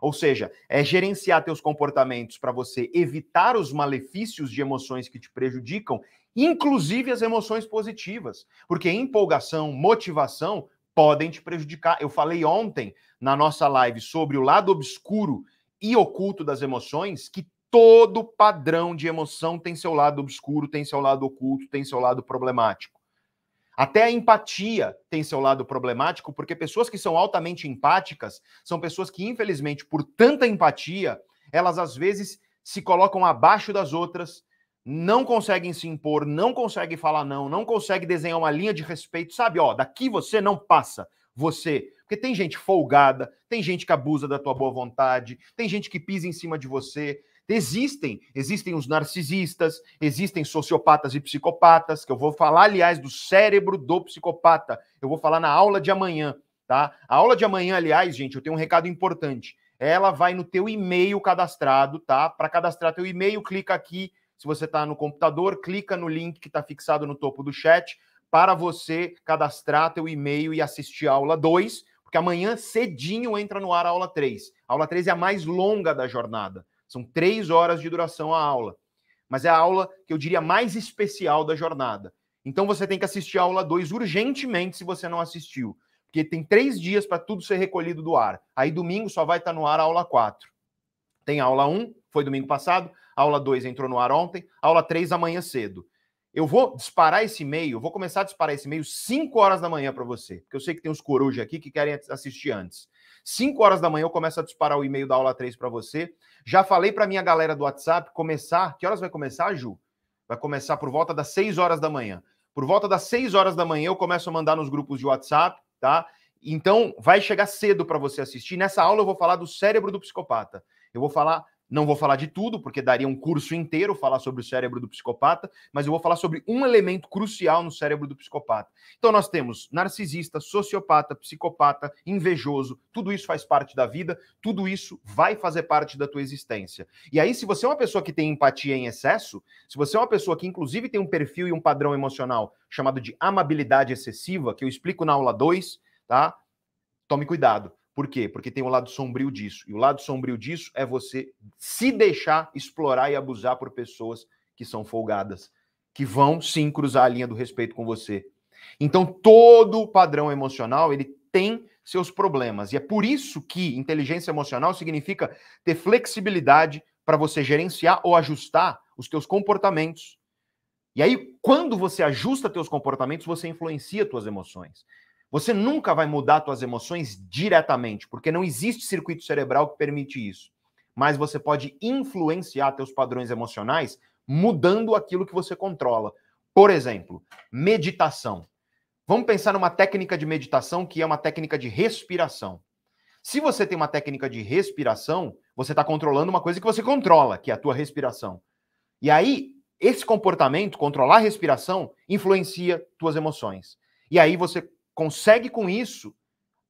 Ou seja, é gerenciar teus comportamentos para você evitar os malefícios de emoções que te prejudicam inclusive as emoções positivas, porque empolgação, motivação podem te prejudicar. Eu falei ontem na nossa live sobre o lado obscuro e oculto das emoções, que todo padrão de emoção tem seu lado obscuro, tem seu lado oculto, tem seu lado problemático. Até a empatia tem seu lado problemático, porque pessoas que são altamente empáticas são pessoas que, infelizmente, por tanta empatia, elas às vezes se colocam abaixo das outras, não conseguem se impor, não conseguem falar não, não conseguem desenhar uma linha de respeito, sabe? Ó, daqui você não passa, você. Porque tem gente folgada, tem gente que abusa da tua boa vontade, tem gente que pisa em cima de você. Existem, existem os narcisistas, existem sociopatas e psicopatas, que eu vou falar, aliás, do cérebro do psicopata. Eu vou falar na aula de amanhã, tá? A aula de amanhã, aliás, gente, eu tenho um recado importante. Ela vai no teu e-mail cadastrado, tá? Para cadastrar teu e-mail, clica aqui se você está no computador, clica no link que está fixado no topo do chat para você cadastrar teu e-mail e assistir a aula 2, porque amanhã cedinho entra no ar a aula 3. A aula 3 é a mais longa da jornada. São três horas de duração a aula. Mas é a aula que eu diria mais especial da jornada. Então você tem que assistir a aula 2 urgentemente se você não assistiu. Porque tem três dias para tudo ser recolhido do ar. Aí domingo só vai estar tá no ar a aula 4. Tem aula 1, foi domingo passado, aula 2 entrou no ar ontem, aula 3 amanhã cedo. Eu vou disparar esse e-mail, vou começar a disparar esse e-mail 5 horas da manhã para você, porque eu sei que tem uns corujas aqui que querem assistir antes. 5 horas da manhã eu começo a disparar o e-mail da aula 3 para você. Já falei para minha galera do WhatsApp começar. Que horas vai começar, Ju? Vai começar por volta das 6 horas da manhã. Por volta das 6 horas da manhã eu começo a mandar nos grupos de WhatsApp, tá? Então vai chegar cedo para você assistir. Nessa aula eu vou falar do cérebro do psicopata. Eu vou falar não vou falar de tudo, porque daria um curso inteiro falar sobre o cérebro do psicopata, mas eu vou falar sobre um elemento crucial no cérebro do psicopata. Então, nós temos narcisista, sociopata, psicopata, invejoso, tudo isso faz parte da vida, tudo isso vai fazer parte da tua existência. E aí, se você é uma pessoa que tem empatia em excesso, se você é uma pessoa que, inclusive, tem um perfil e um padrão emocional chamado de amabilidade excessiva, que eu explico na aula 2, tá? Tome cuidado por quê? Porque tem o lado sombrio disso. E o lado sombrio disso é você se deixar explorar e abusar por pessoas que são folgadas, que vão sim cruzar a linha do respeito com você. Então, todo padrão emocional, ele tem seus problemas. E é por isso que inteligência emocional significa ter flexibilidade para você gerenciar ou ajustar os teus comportamentos. E aí, quando você ajusta teus comportamentos, você influencia tuas emoções. Você nunca vai mudar suas emoções diretamente, porque não existe circuito cerebral que permite isso. Mas você pode influenciar teus padrões emocionais mudando aquilo que você controla. Por exemplo, meditação. Vamos pensar numa técnica de meditação que é uma técnica de respiração. Se você tem uma técnica de respiração, você está controlando uma coisa que você controla, que é a tua respiração. E aí, esse comportamento, controlar a respiração, influencia tuas emoções. E aí você consegue com isso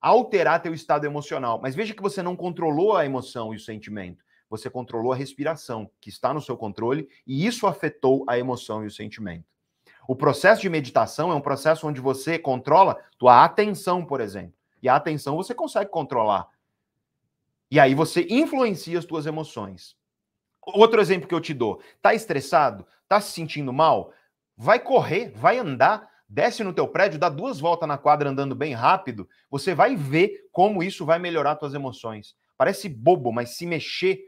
alterar teu estado emocional. Mas veja que você não controlou a emoção e o sentimento. Você controlou a respiração, que está no seu controle, e isso afetou a emoção e o sentimento. O processo de meditação é um processo onde você controla tua atenção, por exemplo. E a atenção você consegue controlar. E aí você influencia as tuas emoções. Outro exemplo que eu te dou: tá estressado? Tá se sentindo mal? Vai correr, vai andar, desce no teu prédio, dá duas voltas na quadra andando bem rápido, você vai ver como isso vai melhorar tuas emoções. Parece bobo, mas se mexer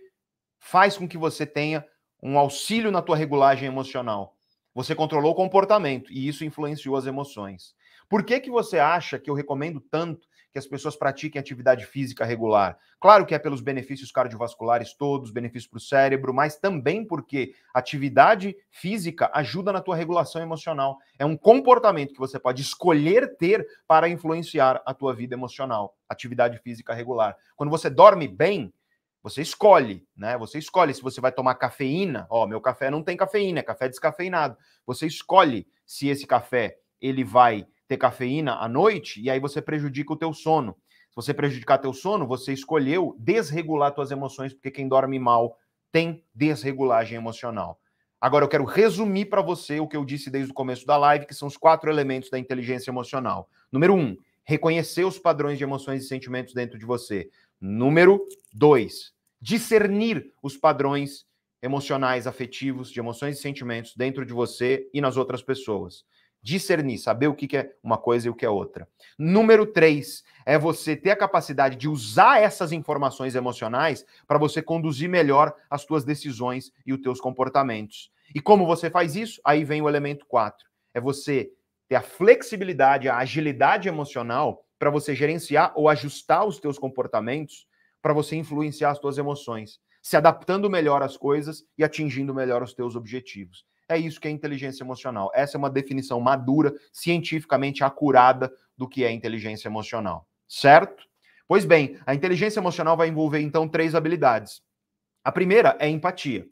faz com que você tenha um auxílio na tua regulagem emocional. Você controlou o comportamento e isso influenciou as emoções. Por que que você acha que eu recomendo tanto que as pessoas pratiquem atividade física regular. Claro que é pelos benefícios cardiovasculares todos, benefícios para o cérebro, mas também porque atividade física ajuda na tua regulação emocional. É um comportamento que você pode escolher ter para influenciar a tua vida emocional. Atividade física regular. Quando você dorme bem, você escolhe, né? Você escolhe se você vai tomar cafeína. Ó, meu café não tem cafeína, é café descafeinado. Você escolhe se esse café ele vai ter cafeína à noite e aí você prejudica o teu sono. Se você prejudicar teu sono, você escolheu desregular tuas emoções, porque quem dorme mal tem desregulagem emocional. Agora eu quero resumir para você o que eu disse desde o começo da live, que são os quatro elementos da inteligência emocional. Número um, reconhecer os padrões de emoções e sentimentos dentro de você. Número dois, discernir os padrões emocionais, afetivos, de emoções e sentimentos dentro de você e nas outras pessoas discernir, saber o que é uma coisa e o que é outra. Número três é você ter a capacidade de usar essas informações emocionais para você conduzir melhor as tuas decisões e os teus comportamentos. E como você faz isso? Aí vem o elemento quatro. É você ter a flexibilidade, a agilidade emocional para você gerenciar ou ajustar os teus comportamentos para você influenciar as tuas emoções, se adaptando melhor às coisas e atingindo melhor os teus objetivos. É isso que é inteligência emocional. Essa é uma definição madura, cientificamente acurada do que é inteligência emocional. Certo? Pois bem, a inteligência emocional vai envolver então três habilidades. A primeira é empatia,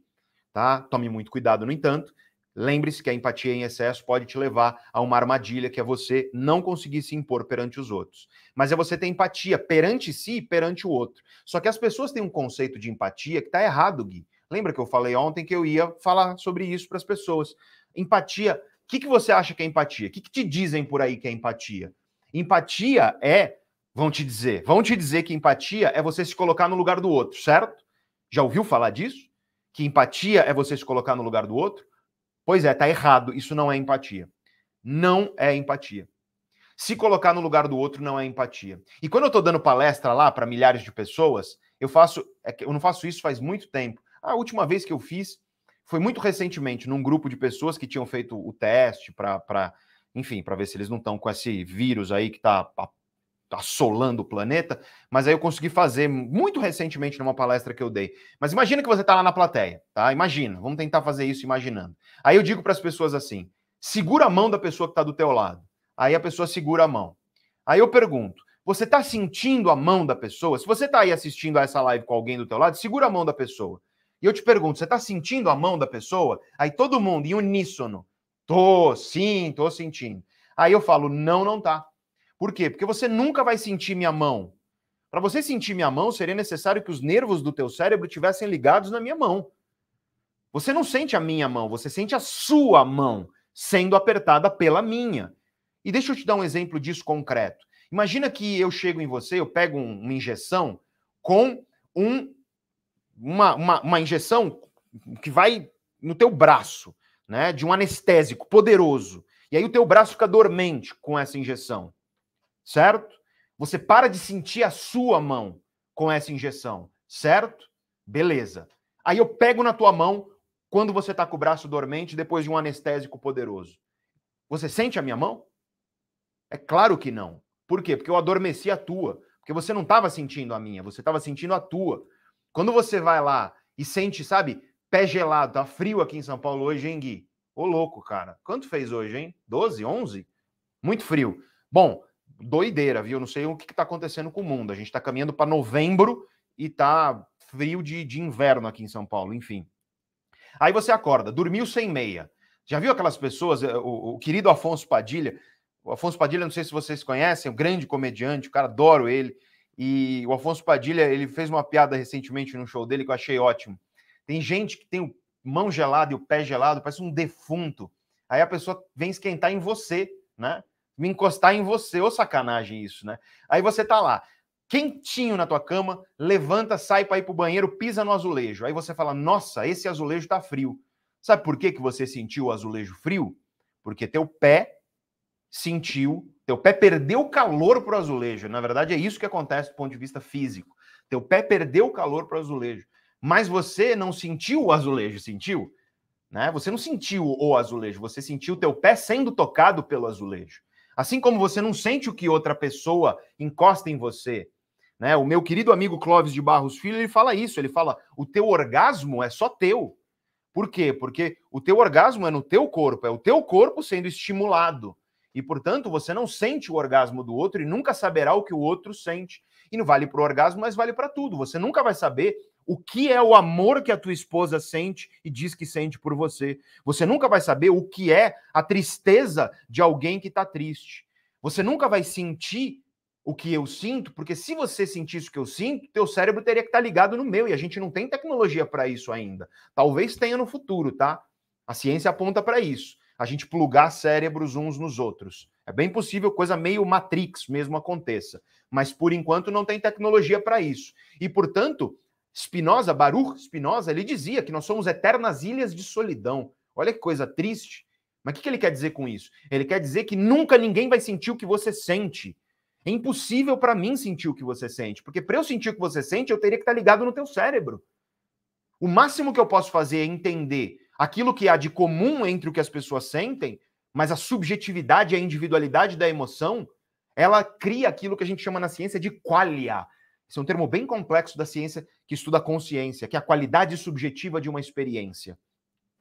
tá? Tome muito cuidado, no entanto. Lembre-se que a empatia em excesso pode te levar a uma armadilha que é você não conseguir se impor perante os outros. Mas é você ter empatia perante si e perante o outro. Só que as pessoas têm um conceito de empatia que está errado, Gui. Lembra que eu falei ontem que eu ia falar sobre isso para as pessoas? Empatia. O que, que você acha que é empatia? O que, que te dizem por aí que é empatia? Empatia é, vão te dizer, vão te dizer que empatia é você se colocar no lugar do outro, certo? Já ouviu falar disso? Que empatia é você se colocar no lugar do outro? Pois é, tá errado. Isso não é empatia. Não é empatia. Se colocar no lugar do outro não é empatia. E quando eu estou dando palestra lá para milhares de pessoas, eu faço, é eu não faço isso faz muito tempo. A última vez que eu fiz foi muito recentemente, num grupo de pessoas que tinham feito o teste para, enfim, para ver se eles não estão com esse vírus aí que está assolando o planeta. Mas aí eu consegui fazer muito recentemente numa palestra que eu dei. Mas imagina que você está lá na plateia, tá? Imagina, vamos tentar fazer isso imaginando. Aí eu digo para as pessoas assim: segura a mão da pessoa que está do teu lado. Aí a pessoa segura a mão. Aí eu pergunto: você está sentindo a mão da pessoa? Se você está aí assistindo a essa live com alguém do teu lado, segura a mão da pessoa. E eu te pergunto, você está sentindo a mão da pessoa? Aí todo mundo, em uníssono, tô, sim, tô sentindo. Aí eu falo, não, não tá. Por quê? Porque você nunca vai sentir minha mão. Para você sentir minha mão, seria necessário que os nervos do teu cérebro tivessem ligados na minha mão. Você não sente a minha mão, você sente a sua mão sendo apertada pela minha. E deixa eu te dar um exemplo disso concreto. Imagina que eu chego em você, eu pego uma injeção com um uma, uma, uma injeção que vai no teu braço. né, de um anestésico poderoso, e aí o teu braço fica dormente com essa injeção, certo? Você para de sentir a sua mão com essa injeção, certo? Beleza. Aí eu pego na tua mão quando você está com o braço dormente depois de um anestésico poderoso. Você sente a minha mão? É claro que não. Por quê? Porque eu adormeci a tua. Porque você não estava sentindo a minha, você estava sentindo a tua. Quando você vai lá e sente, sabe, pé gelado, tá frio aqui em São Paulo hoje, hein, Gui? Ô, louco, cara. Quanto fez hoje, hein? 12, 11? Muito frio. Bom, doideira, viu? Não sei o que está acontecendo com o mundo. A gente está caminhando para novembro e tá frio de, de inverno aqui em São Paulo, enfim. Aí você acorda, dormiu sem meia. Já viu aquelas pessoas, eh, o, o querido Afonso Padilha, o Afonso Padilha, não sei se vocês conhecem, um grande comediante, o cara adoro ele. E o Afonso Padilha, ele fez uma piada recentemente no show dele que eu achei ótimo. Tem gente que tem o mão gelada e o pé gelado, parece um defunto. Aí a pessoa vem esquentar em você, né? Me encostar em você, ô sacanagem isso, né? Aí você tá lá, quentinho na tua cama, levanta, sai para ir pro banheiro, pisa no azulejo. Aí você fala: "Nossa, esse azulejo tá frio". Sabe por que que você sentiu o azulejo frio? Porque teu pé sentiu, teu pé perdeu calor pro azulejo. Na verdade é isso que acontece do ponto de vista físico. Teu pé perdeu calor pro azulejo, mas você não sentiu o azulejo, sentiu? Né? Você não sentiu o azulejo, você sentiu teu pé sendo tocado pelo azulejo. Assim como você não sente o que outra pessoa encosta em você, né? O meu querido amigo Clóvis de Barros Filho, ele fala isso, ele fala: "O teu orgasmo é só teu". Por quê? Porque o teu orgasmo é no teu corpo, é o teu corpo sendo estimulado. E, portanto, você não sente o orgasmo do outro e nunca saberá o que o outro sente. E não vale para o orgasmo, mas vale para tudo. Você nunca vai saber o que é o amor que a tua esposa sente e diz que sente por você. Você nunca vai saber o que é a tristeza de alguém que está triste. Você nunca vai sentir o que eu sinto, porque se você sentisse o que eu sinto, teu cérebro teria que estar tá ligado no meu, e a gente não tem tecnologia para isso ainda. Talvez tenha no futuro, tá? A ciência aponta para isso. A gente plugar cérebros uns nos outros. É bem possível coisa meio Matrix mesmo aconteça, mas por enquanto não tem tecnologia para isso. E portanto, Spinoza, Baruch Spinoza, ele dizia que nós somos eternas ilhas de solidão. Olha que coisa triste. Mas o que, que ele quer dizer com isso? Ele quer dizer que nunca ninguém vai sentir o que você sente. É impossível para mim sentir o que você sente, porque para eu sentir o que você sente, eu teria que estar tá ligado no teu cérebro. O máximo que eu posso fazer é entender aquilo que há de comum entre o que as pessoas sentem, mas a subjetividade, a individualidade da emoção, ela cria aquilo que a gente chama na ciência de qualia. Esse é um termo bem complexo da ciência que estuda a consciência, que é a qualidade subjetiva de uma experiência.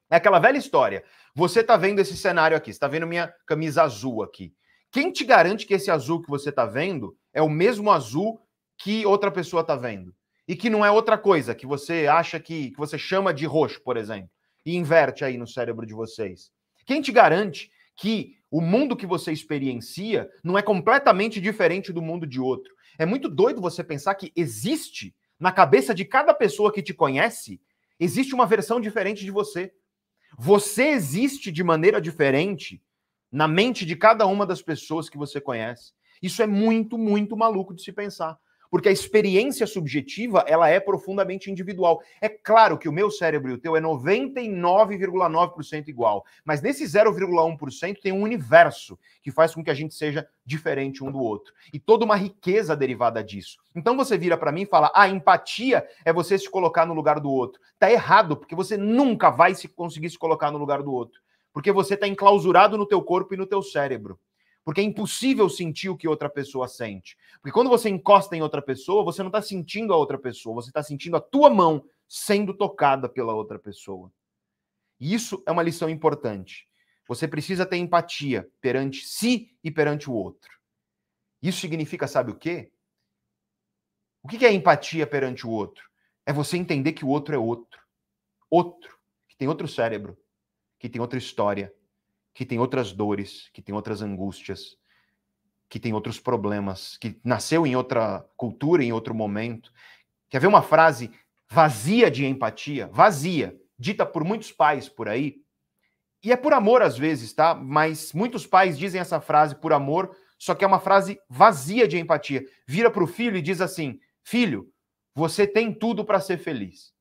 É aquela velha história. Você está vendo esse cenário aqui, está vendo minha camisa azul aqui. Quem te garante que esse azul que você está vendo é o mesmo azul que outra pessoa está vendo? E que não é outra coisa, que você acha que, que você chama de roxo, por exemplo, e inverte aí no cérebro de vocês. Quem te garante que o mundo que você experiencia não é completamente diferente do mundo de outro? É muito doido você pensar que existe na cabeça de cada pessoa que te conhece, existe uma versão diferente de você. Você existe de maneira diferente na mente de cada uma das pessoas que você conhece. Isso é muito, muito maluco de se pensar. Porque a experiência subjetiva, ela é profundamente individual. É claro que o meu cérebro e o teu é 99,9% igual, mas nesse 0,1% tem um universo que faz com que a gente seja diferente um do outro. E toda uma riqueza derivada disso. Então você vira para mim e fala: "Ah, empatia é você se colocar no lugar do outro". Tá errado, porque você nunca vai se conseguir se colocar no lugar do outro porque você está enclausurado no teu corpo e no teu cérebro. Porque é impossível sentir o que outra pessoa sente. Porque quando você encosta em outra pessoa, você não está sentindo a outra pessoa, você está sentindo a tua mão sendo tocada pela outra pessoa. E isso é uma lição importante. Você precisa ter empatia perante si e perante o outro. Isso significa, sabe o quê? O que é empatia perante o outro? É você entender que o outro é outro. Outro, que tem outro cérebro, que tem outra história, que tem outras dores, que tem outras angústias, que tem outros problemas, que nasceu em outra cultura, em outro momento. Quer ver uma frase vazia de empatia, vazia, dita por muitos pais por aí? E é por amor às vezes, tá? Mas muitos pais dizem essa frase por amor, só que é uma frase vazia de empatia. Vira para o filho e diz assim: Filho, você tem tudo para ser feliz.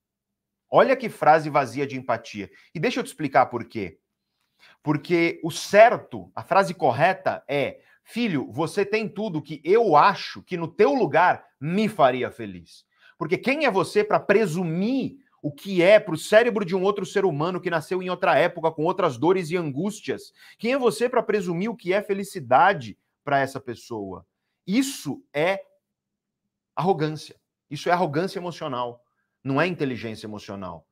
Olha que frase vazia de empatia. E deixa eu te explicar por quê. Porque o certo, a frase correta é: filho, você tem tudo que eu acho que no teu lugar me faria feliz. Porque quem é você para presumir o que é para o cérebro de um outro ser humano que nasceu em outra época, com outras dores e angústias? Quem é você para presumir o que é felicidade para essa pessoa? Isso é arrogância. Isso é arrogância emocional, não é inteligência emocional.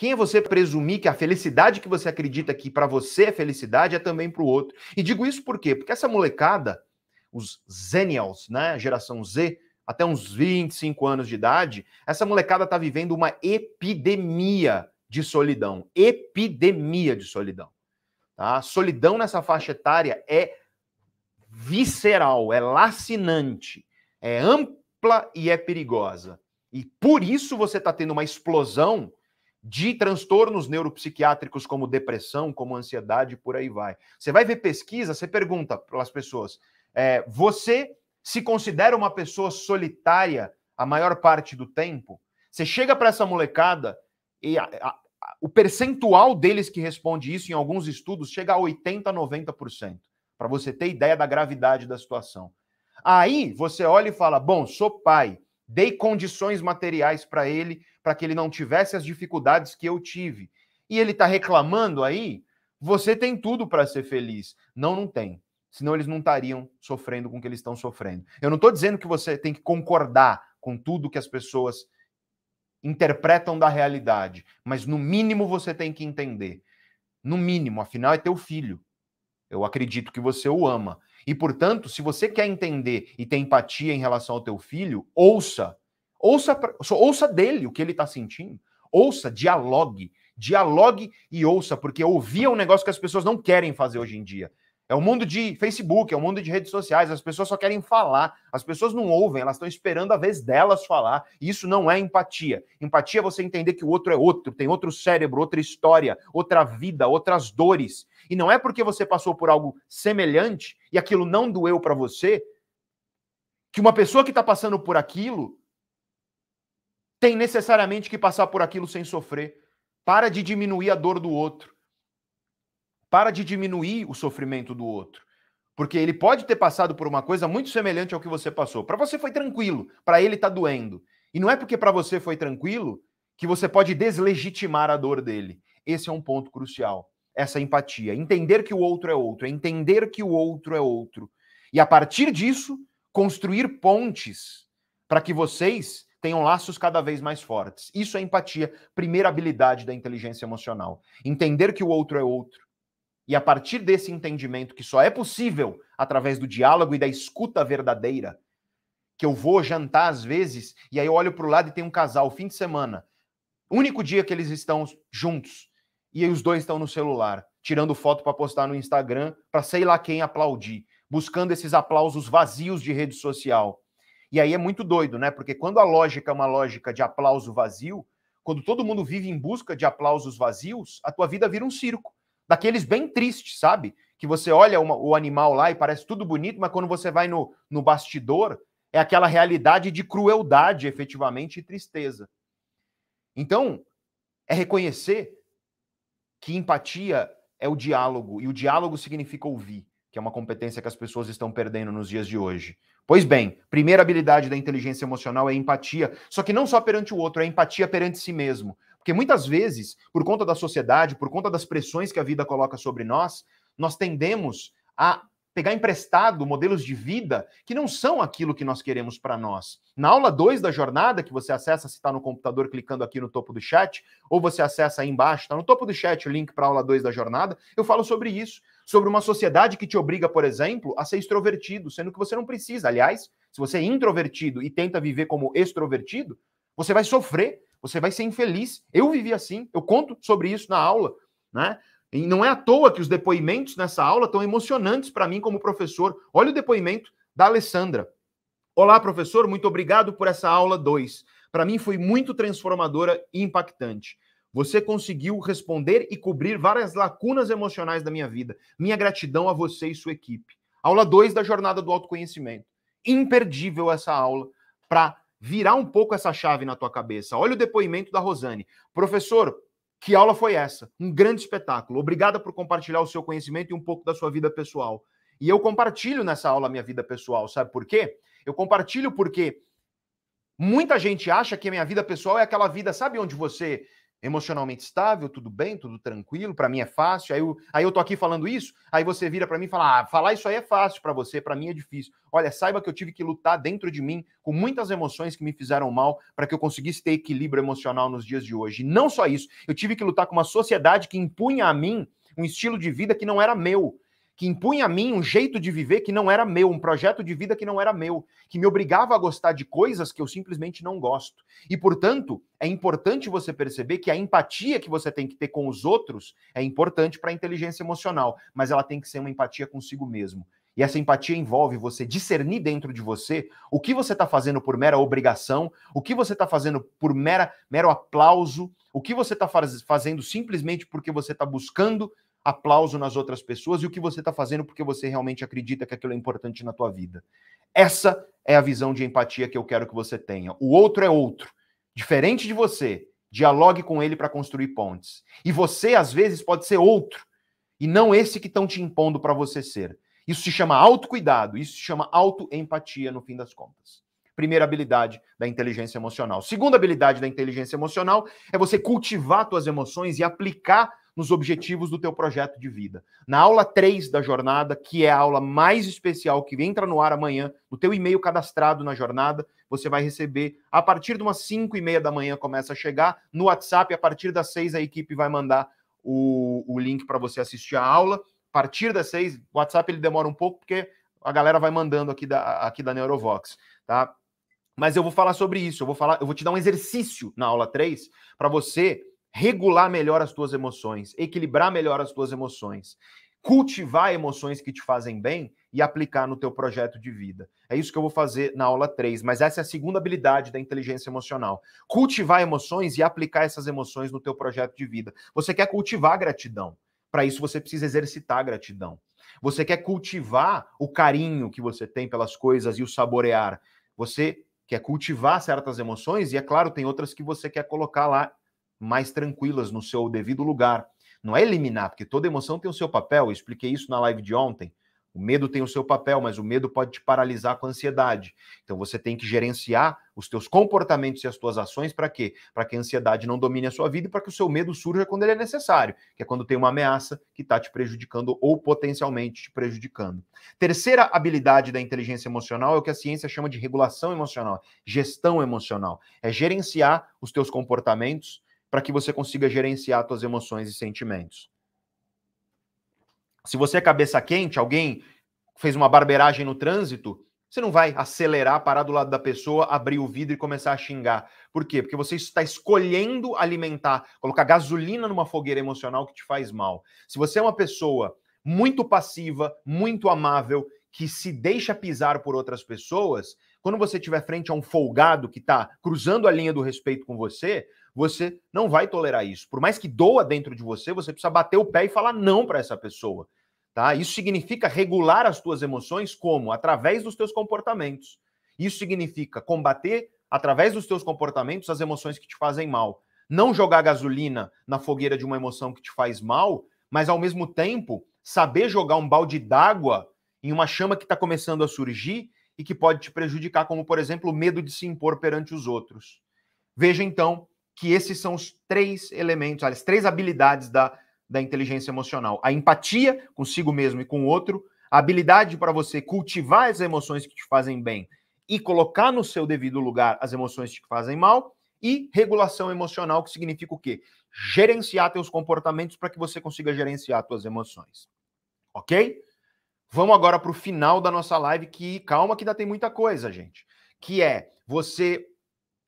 Quem é você presumir que a felicidade que você acredita que para você é felicidade é também para o outro? E digo isso por quê? Porque essa molecada, os Zennials, né, geração Z, até uns 25 anos de idade, essa molecada está vivendo uma epidemia de solidão. Epidemia de solidão. Tá? Solidão nessa faixa etária é visceral, é lacinante, é ampla e é perigosa. E por isso você está tendo uma explosão de transtornos neuropsiquiátricos como depressão, como ansiedade, por aí vai. Você vai ver pesquisa, você pergunta para as pessoas: é, você se considera uma pessoa solitária a maior parte do tempo, você chega para essa molecada e a, a, a, o percentual deles que responde isso em alguns estudos chega a 80, 90%, para você ter ideia da gravidade da situação. Aí você olha e fala: "Bom, sou pai, dei condições materiais para ele, para que ele não tivesse as dificuldades que eu tive". E ele está reclamando aí, você tem tudo para ser feliz. Não, não tem senão eles não estariam sofrendo com o que eles estão sofrendo. Eu não estou dizendo que você tem que concordar com tudo que as pessoas interpretam da realidade, mas no mínimo você tem que entender. No mínimo, afinal é teu filho. Eu acredito que você o ama. E, portanto, se você quer entender e ter empatia em relação ao teu filho, ouça. Ouça, ouça dele o que ele está sentindo. Ouça, dialogue. Dialogue e ouça, porque ouvir é um negócio que as pessoas não querem fazer hoje em dia. É o mundo de Facebook, é o mundo de redes sociais. As pessoas só querem falar. As pessoas não ouvem, elas estão esperando a vez delas falar. E isso não é empatia. Empatia é você entender que o outro é outro, tem outro cérebro, outra história, outra vida, outras dores. E não é porque você passou por algo semelhante e aquilo não doeu para você que uma pessoa que está passando por aquilo tem necessariamente que passar por aquilo sem sofrer. Para de diminuir a dor do outro. Para de diminuir o sofrimento do outro. Porque ele pode ter passado por uma coisa muito semelhante ao que você passou. Para você foi tranquilo, para ele está doendo. E não é porque para você foi tranquilo que você pode deslegitimar a dor dele. Esse é um ponto crucial. Essa empatia. Entender que o outro é outro. Entender que o outro é outro. E a partir disso, construir pontes para que vocês tenham laços cada vez mais fortes. Isso é empatia, primeira habilidade da inteligência emocional. Entender que o outro é outro e a partir desse entendimento que só é possível através do diálogo e da escuta verdadeira, que eu vou jantar às vezes e aí eu olho para o lado e tem um casal, fim de semana, único dia que eles estão juntos e os dois estão no celular, tirando foto para postar no Instagram, para sei lá quem aplaudir, buscando esses aplausos vazios de rede social. E aí é muito doido, né? Porque quando a lógica é uma lógica de aplauso vazio, quando todo mundo vive em busca de aplausos vazios, a tua vida vira um circo daqueles bem tristes, sabe? Que você olha uma, o animal lá e parece tudo bonito, mas quando você vai no, no bastidor, é aquela realidade de crueldade, efetivamente, e tristeza. Então, é reconhecer que empatia é o diálogo, e o diálogo significa ouvir, que é uma competência que as pessoas estão perdendo nos dias de hoje. Pois bem, primeira habilidade da inteligência emocional é empatia, só que não só perante o outro, é empatia perante si mesmo. Porque muitas vezes, por conta da sociedade, por conta das pressões que a vida coloca sobre nós, nós tendemos a pegar emprestado modelos de vida que não são aquilo que nós queremos para nós. Na aula 2 da jornada, que você acessa se está no computador clicando aqui no topo do chat, ou você acessa aí embaixo, está no topo do chat o link para a aula 2 da jornada, eu falo sobre isso, sobre uma sociedade que te obriga, por exemplo, a ser extrovertido, sendo que você não precisa. Aliás, se você é introvertido e tenta viver como extrovertido, você vai sofrer você vai ser infeliz. Eu vivi assim, eu conto sobre isso na aula, né? E não é à toa que os depoimentos nessa aula estão emocionantes para mim como professor. Olha o depoimento da Alessandra. Olá, professor, muito obrigado por essa aula 2. Para mim foi muito transformadora e impactante. Você conseguiu responder e cobrir várias lacunas emocionais da minha vida. Minha gratidão a você e sua equipe. Aula 2 da jornada do autoconhecimento. Imperdível essa aula para virar um pouco essa chave na tua cabeça. Olha o depoimento da Rosane. Professor, Que aula foi essa? Um grande espetáculo. Obrigada por compartilhar o seu conhecimento e um pouco da sua vida pessoal. E eu compartilho nessa aula a minha vida pessoal, sabe por quê? Eu compartilho porque muita gente acha que a minha vida pessoal é aquela vida, sabe onde você emocionalmente estável, tudo bem, tudo tranquilo, para mim é fácil. Aí eu, aí eu tô aqui falando isso, aí você vira para mim e fala: "Ah, falar isso aí é fácil para você, para mim é difícil". Olha, saiba que eu tive que lutar dentro de mim com muitas emoções que me fizeram mal para que eu conseguisse ter equilíbrio emocional nos dias de hoje. E não só isso, eu tive que lutar com uma sociedade que impunha a mim um estilo de vida que não era meu que impunha a mim um jeito de viver que não era meu, um projeto de vida que não era meu, que me obrigava a gostar de coisas que eu simplesmente não gosto. E, portanto, é importante você perceber que a empatia que você tem que ter com os outros é importante para a inteligência emocional, mas ela tem que ser uma empatia consigo mesmo. E essa empatia envolve você discernir dentro de você o que você está fazendo por mera obrigação, o que você está fazendo por mera, mero aplauso, o que você está faz, fazendo simplesmente porque você está buscando aplauso nas outras pessoas e o que você está fazendo porque você realmente acredita que aquilo é importante na tua vida. Essa é a visão de empatia que eu quero que você tenha. O outro é outro, diferente de você. Dialogue com ele para construir pontes. E você, às vezes, pode ser outro, e não esse que estão te impondo para você ser. Isso se chama autocuidado, isso se chama autoempatia, no fim das contas. Primeira habilidade da inteligência emocional. Segunda habilidade da inteligência emocional é você cultivar suas emoções e aplicar nos objetivos do teu projeto de vida. Na aula 3 da jornada, que é a aula mais especial que entra no ar amanhã, no teu e-mail cadastrado na jornada, você vai receber a partir de umas 5 e meia da manhã começa a chegar no WhatsApp, a partir das 6 a equipe vai mandar o, o link para você assistir a aula. A partir das 6, o WhatsApp ele demora um pouco porque a galera vai mandando aqui da, aqui da Neurovox, tá? Mas eu vou falar sobre isso, eu vou falar, eu vou te dar um exercício na aula 3 para você regular melhor as tuas emoções, equilibrar melhor as tuas emoções, cultivar emoções que te fazem bem e aplicar no teu projeto de vida. É isso que eu vou fazer na aula 3, mas essa é a segunda habilidade da inteligência emocional. Cultivar emoções e aplicar essas emoções no teu projeto de vida. Você quer cultivar gratidão. Para isso você precisa exercitar gratidão. Você quer cultivar o carinho que você tem pelas coisas e o saborear. Você quer cultivar certas emoções e é claro, tem outras que você quer colocar lá mais tranquilas no seu devido lugar. Não é eliminar, porque toda emoção tem o seu papel. Eu expliquei isso na live de ontem. O medo tem o seu papel, mas o medo pode te paralisar com a ansiedade. Então você tem que gerenciar os teus comportamentos e as tuas ações para quê? Para que a ansiedade não domine a sua vida e para que o seu medo surja quando ele é necessário, que é quando tem uma ameaça que está te prejudicando ou potencialmente te prejudicando. Terceira habilidade da inteligência emocional é o que a ciência chama de regulação emocional, gestão emocional. É gerenciar os teus comportamentos, para que você consiga gerenciar suas emoções e sentimentos. Se você é cabeça quente, alguém fez uma barbeiragem no trânsito, você não vai acelerar, parar do lado da pessoa, abrir o vidro e começar a xingar. Por quê? Porque você está escolhendo alimentar, colocar gasolina numa fogueira emocional que te faz mal. Se você é uma pessoa muito passiva, muito amável, que se deixa pisar por outras pessoas, quando você estiver frente a um folgado que está cruzando a linha do respeito com você, você não vai tolerar isso. Por mais que doa dentro de você, você precisa bater o pé e falar não para essa pessoa. Tá? Isso significa regular as tuas emoções como? Através dos teus comportamentos. Isso significa combater através dos teus comportamentos as emoções que te fazem mal. Não jogar gasolina na fogueira de uma emoção que te faz mal, mas ao mesmo tempo saber jogar um balde d'água em uma chama que está começando a surgir e que pode te prejudicar, como por exemplo o medo de se impor perante os outros. Veja então que esses são os três elementos, as três habilidades da, da inteligência emocional: a empatia consigo mesmo e com o outro, a habilidade para você cultivar as emoções que te fazem bem e colocar no seu devido lugar as emoções que te fazem mal, e regulação emocional, que significa o quê? Gerenciar teus comportamentos para que você consiga gerenciar suas emoções. Ok? Vamos agora para o final da nossa live, que calma que ainda tem muita coisa, gente. Que é você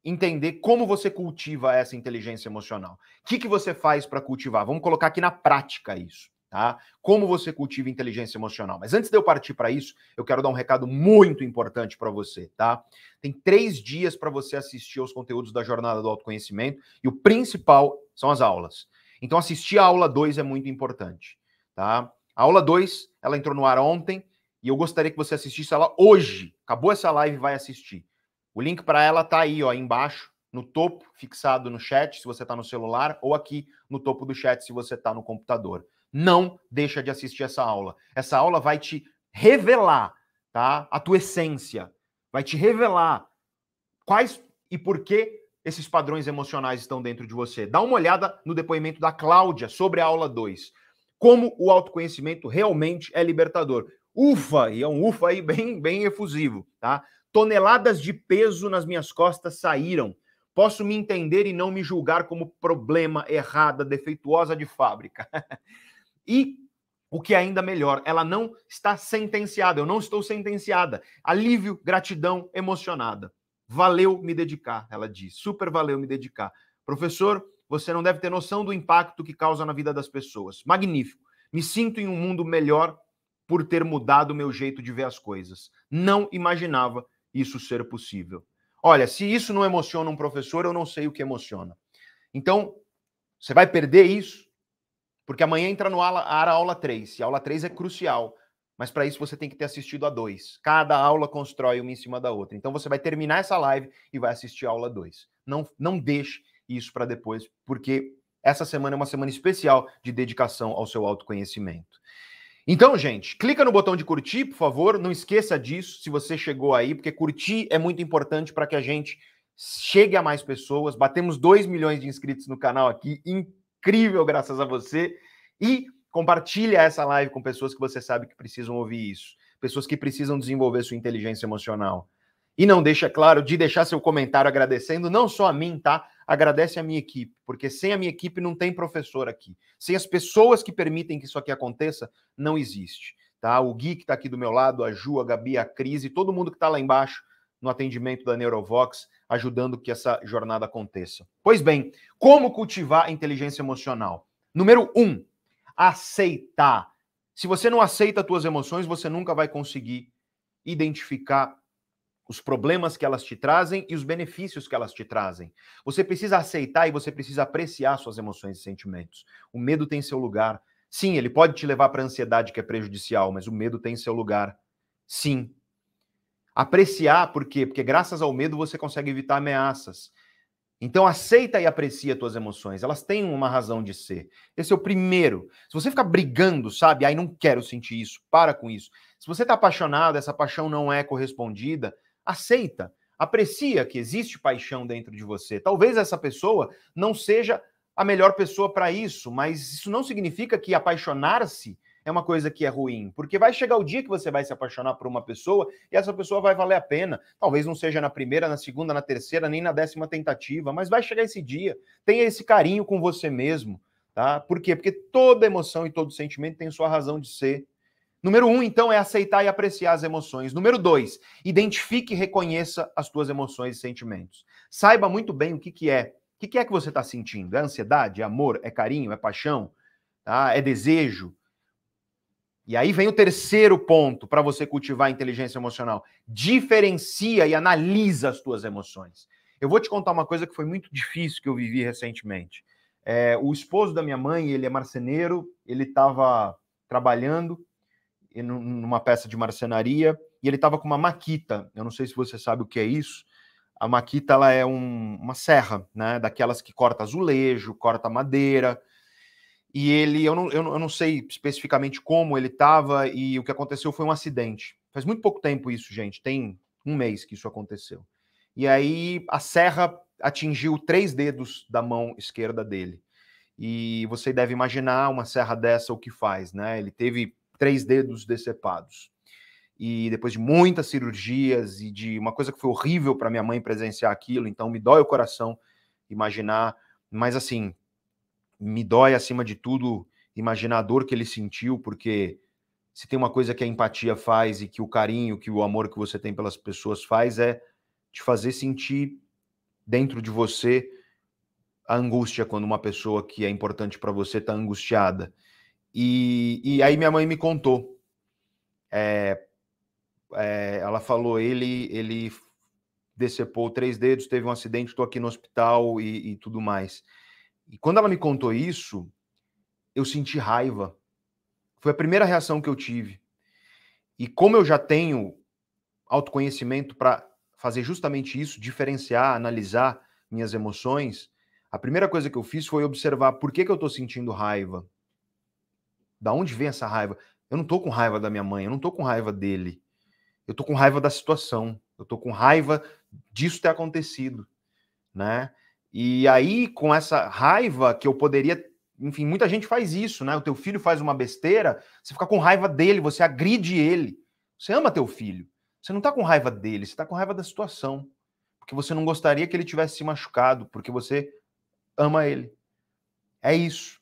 entender como você cultiva essa inteligência emocional. O que, que você faz para cultivar? Vamos colocar aqui na prática isso, tá? Como você cultiva inteligência emocional. Mas antes de eu partir para isso, eu quero dar um recado muito importante para você, tá? Tem três dias para você assistir aos conteúdos da Jornada do Autoconhecimento e o principal são as aulas. Então, assistir a aula 2 é muito importante, tá? A aula 2, ela entrou no ar ontem e eu gostaria que você assistisse ela hoje. Acabou essa live, vai assistir. O link para ela tá aí, ó, embaixo, no topo, fixado no chat, se você está no celular, ou aqui no topo do chat, se você está no computador. Não deixa de assistir essa aula. Essa aula vai te revelar, tá? A tua essência, vai te revelar quais e por que esses padrões emocionais estão dentro de você. Dá uma olhada no depoimento da Cláudia sobre a aula 2. Como o autoconhecimento realmente é libertador. Ufa, e é um ufa aí bem, bem efusivo, tá? Toneladas de peso nas minhas costas saíram. Posso me entender e não me julgar como problema, errada, defeituosa de fábrica. e o que é ainda melhor, ela não está sentenciada, eu não estou sentenciada. Alívio, gratidão, emocionada. Valeu me dedicar, ela diz. Super valeu me dedicar. Professor, você não deve ter noção do impacto que causa na vida das pessoas. Magnífico. Me sinto em um mundo melhor por ter mudado o meu jeito de ver as coisas. Não imaginava isso ser possível. Olha, se isso não emociona um professor, eu não sei o que emociona. Então, você vai perder isso, porque amanhã entra no ar a aula 3. E a aula 3 é crucial. Mas para isso você tem que ter assistido a dois. Cada aula constrói uma em cima da outra. Então você vai terminar essa live e vai assistir a aula 2. Não, não deixe isso para depois, porque essa semana é uma semana especial de dedicação ao seu autoconhecimento. Então, gente, clica no botão de curtir, por favor. Não esqueça disso se você chegou aí, porque curtir é muito importante para que a gente chegue a mais pessoas. Batemos 2 milhões de inscritos no canal aqui. Incrível, graças a você. E Compartilha essa live com pessoas que você sabe que precisam ouvir isso, pessoas que precisam desenvolver sua inteligência emocional. E não deixa, claro, de deixar seu comentário agradecendo não só a mim, tá? Agradece a minha equipe, porque sem a minha equipe não tem professor aqui. Sem as pessoas que permitem que isso aqui aconteça, não existe. Tá? O Gui que está aqui do meu lado, a Ju, a Gabi, a Cris e todo mundo que está lá embaixo no atendimento da Neurovox, ajudando que essa jornada aconteça. Pois bem, como cultivar a inteligência emocional? Número um, aceitar. Se você não aceita as tuas emoções, você nunca vai conseguir identificar os problemas que elas te trazem e os benefícios que elas te trazem. Você precisa aceitar e você precisa apreciar suas emoções e sentimentos. O medo tem seu lugar. Sim, ele pode te levar para a ansiedade que é prejudicial, mas o medo tem seu lugar. Sim. Apreciar, por quê? Porque graças ao medo você consegue evitar ameaças. Então aceita e aprecia tuas emoções, elas têm uma razão de ser. Esse é o primeiro. Se você ficar brigando, sabe, aí não quero sentir isso, para com isso. Se você está apaixonado, essa paixão não é correspondida, aceita, aprecia que existe paixão dentro de você. Talvez essa pessoa não seja a melhor pessoa para isso, mas isso não significa que apaixonar-se é uma coisa que é ruim, porque vai chegar o dia que você vai se apaixonar por uma pessoa e essa pessoa vai valer a pena. Talvez não seja na primeira, na segunda, na terceira, nem na décima tentativa, mas vai chegar esse dia. Tenha esse carinho com você mesmo, tá? Por quê? Porque toda emoção e todo sentimento tem sua razão de ser. Número um, então, é aceitar e apreciar as emoções. Número dois, identifique e reconheça as tuas emoções e sentimentos. Saiba muito bem o que, que é. O que, que é que você está sentindo? É ansiedade? É amor? É carinho? É paixão? Tá? É desejo? E aí vem o terceiro ponto para você cultivar a inteligência emocional. Diferencia e analisa as tuas emoções. Eu vou te contar uma coisa que foi muito difícil que eu vivi recentemente. É, o esposo da minha mãe, ele é marceneiro, ele estava trabalhando numa peça de marcenaria e ele estava com uma maquita. Eu não sei se você sabe o que é isso. A maquita ela é um, uma serra, né? Daquelas que corta azulejo, corta madeira. E ele, eu não, eu não, eu não sei especificamente como ele estava e o que aconteceu foi um acidente. Faz muito pouco tempo isso, gente. Tem um mês que isso aconteceu. E aí a serra atingiu três dedos da mão esquerda dele. E você deve imaginar uma serra dessa o que faz, né? Ele teve três dedos decepados. E depois de muitas cirurgias e de uma coisa que foi horrível para minha mãe presenciar aquilo, então me dói o coração imaginar, mas assim, me dói acima de tudo imaginar a dor que ele sentiu, porque se tem uma coisa que a empatia faz e que o carinho, que o amor que você tem pelas pessoas faz é te fazer sentir dentro de você a angústia quando uma pessoa que é importante para você está angustiada. E, e aí minha mãe me contou. É, é, ela falou, ele ele decepou três dedos, teve um acidente, estou aqui no hospital e, e tudo mais. E quando ela me contou isso, eu senti raiva. Foi a primeira reação que eu tive. E como eu já tenho autoconhecimento para fazer justamente isso, diferenciar, analisar minhas emoções, a primeira coisa que eu fiz foi observar por que, que eu estou sentindo raiva. Da onde vem essa raiva? Eu não estou com raiva da minha mãe, eu não estou com raiva dele. Eu estou com raiva da situação. Eu estou com raiva disso ter acontecido, né? E aí, com essa raiva que eu poderia enfim, muita gente faz isso, né? O teu filho faz uma besteira, você fica com raiva dele, você agride ele. Você ama teu filho. Você não tá com raiva dele, você tá com raiva da situação. Porque você não gostaria que ele tivesse se machucado, porque você ama ele. É isso.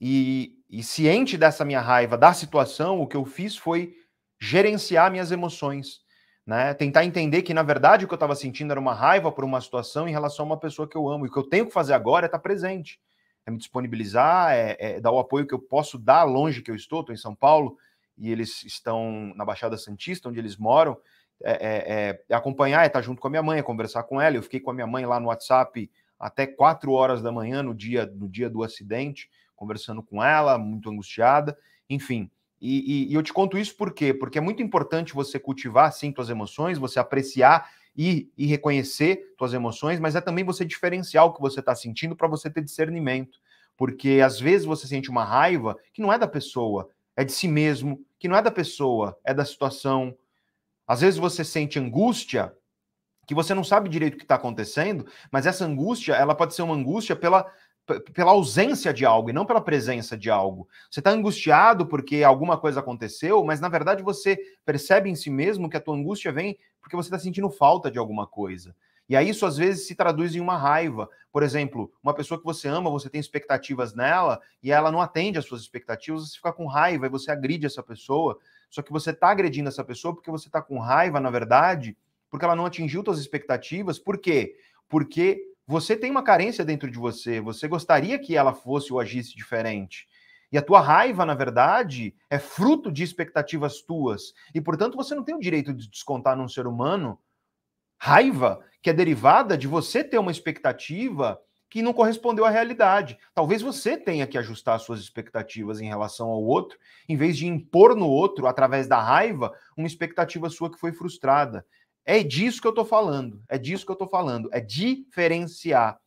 E, e ciente dessa minha raiva, da situação, o que eu fiz foi gerenciar minhas emoções. Né? Tentar entender que, na verdade, o que eu estava sentindo era uma raiva por uma situação em relação a uma pessoa que eu amo. E o que eu tenho que fazer agora é estar tá presente é me disponibilizar, é, é, dar o apoio que eu posso dar longe que eu estou, estou em São Paulo, e eles estão na Baixada Santista, onde eles moram, é, é, é, acompanhar, é estar junto com a minha mãe, é conversar com ela. Eu fiquei com a minha mãe lá no WhatsApp até 4 horas da manhã, no dia, no dia do acidente, conversando com ela, muito angustiada, enfim. E, e, e eu te conto isso por quê? Porque é muito importante você cultivar, sim, suas emoções, você apreciar e, e reconhecer suas emoções, mas é também você diferenciar o que você está sentindo para você ter discernimento. Porque às vezes você sente uma raiva que não é da pessoa, é de si mesmo, que não é da pessoa, é da situação. Às vezes você sente angústia que você não sabe direito o que está acontecendo, mas essa angústia, ela pode ser uma angústia pela pela ausência de algo e não pela presença de algo. Você está angustiado porque alguma coisa aconteceu, mas na verdade você percebe em si mesmo que a tua angústia vem porque você está sentindo falta de alguma coisa. E aí isso às vezes se traduz em uma raiva. Por exemplo, uma pessoa que você ama, você tem expectativas nela e ela não atende às suas expectativas, você fica com raiva e você agride essa pessoa. Só que você está agredindo essa pessoa porque você está com raiva, na verdade, porque ela não atingiu suas expectativas. Por quê? Porque você tem uma carência dentro de você, você gostaria que ela fosse ou agisse diferente. E a tua raiva, na verdade, é fruto de expectativas tuas. E, portanto, você não tem o direito de descontar num ser humano raiva que é derivada de você ter uma expectativa que não correspondeu à realidade. Talvez você tenha que ajustar suas expectativas em relação ao outro, em vez de impor no outro, através da raiva, uma expectativa sua que foi frustrada. É disso que eu estou falando. É disso que eu estou falando. É diferenciar,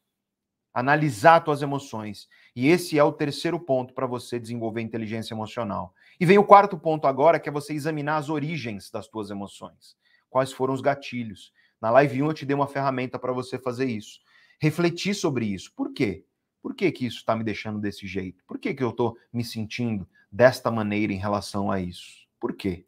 analisar tuas emoções. E esse é o terceiro ponto para você desenvolver inteligência emocional. E vem o quarto ponto agora, que é você examinar as origens das tuas emoções. Quais foram os gatilhos? Na live 1 eu te dei uma ferramenta para você fazer isso. Refletir sobre isso. Por quê? Por que, que isso está me deixando desse jeito? Por que, que eu estou me sentindo desta maneira em relação a isso? Por quê?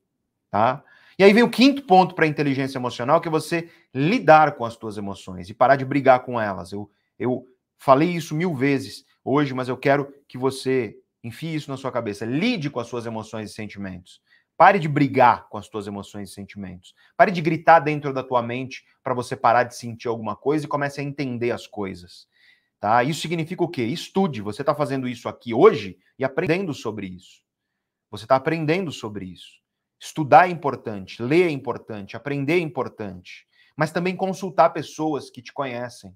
Tá? E aí vem o quinto ponto para a inteligência emocional, que é você lidar com as suas emoções e parar de brigar com elas. Eu, eu falei isso mil vezes hoje, mas eu quero que você enfie isso na sua cabeça. Lide com as suas emoções e sentimentos. Pare de brigar com as suas emoções e sentimentos. Pare de gritar dentro da tua mente para você parar de sentir alguma coisa e comece a entender as coisas. Tá? Isso significa o quê? Estude. Você está fazendo isso aqui hoje e aprendendo sobre isso. Você está aprendendo sobre isso. Estudar é importante, ler é importante, aprender é importante, mas também consultar pessoas que te conhecem.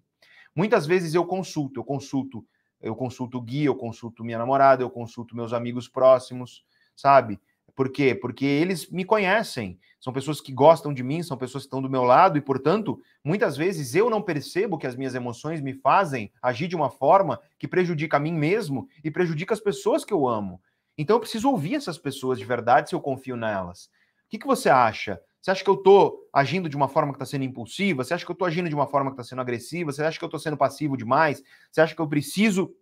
Muitas vezes eu consulto, eu consulto, eu consulto o guia, eu consulto minha namorada, eu consulto meus amigos próximos, sabe? Por quê? Porque eles me conhecem, são pessoas que gostam de mim, são pessoas que estão do meu lado e, portanto, muitas vezes eu não percebo que as minhas emoções me fazem agir de uma forma que prejudica a mim mesmo e prejudica as pessoas que eu amo. Então eu preciso ouvir essas pessoas de verdade se eu confio nelas. O que, que você acha? Você acha que eu estou agindo de uma forma que está sendo impulsiva? Você acha que eu estou agindo de uma forma que está sendo agressiva? Você acha que eu estou sendo passivo demais? Você acha que eu preciso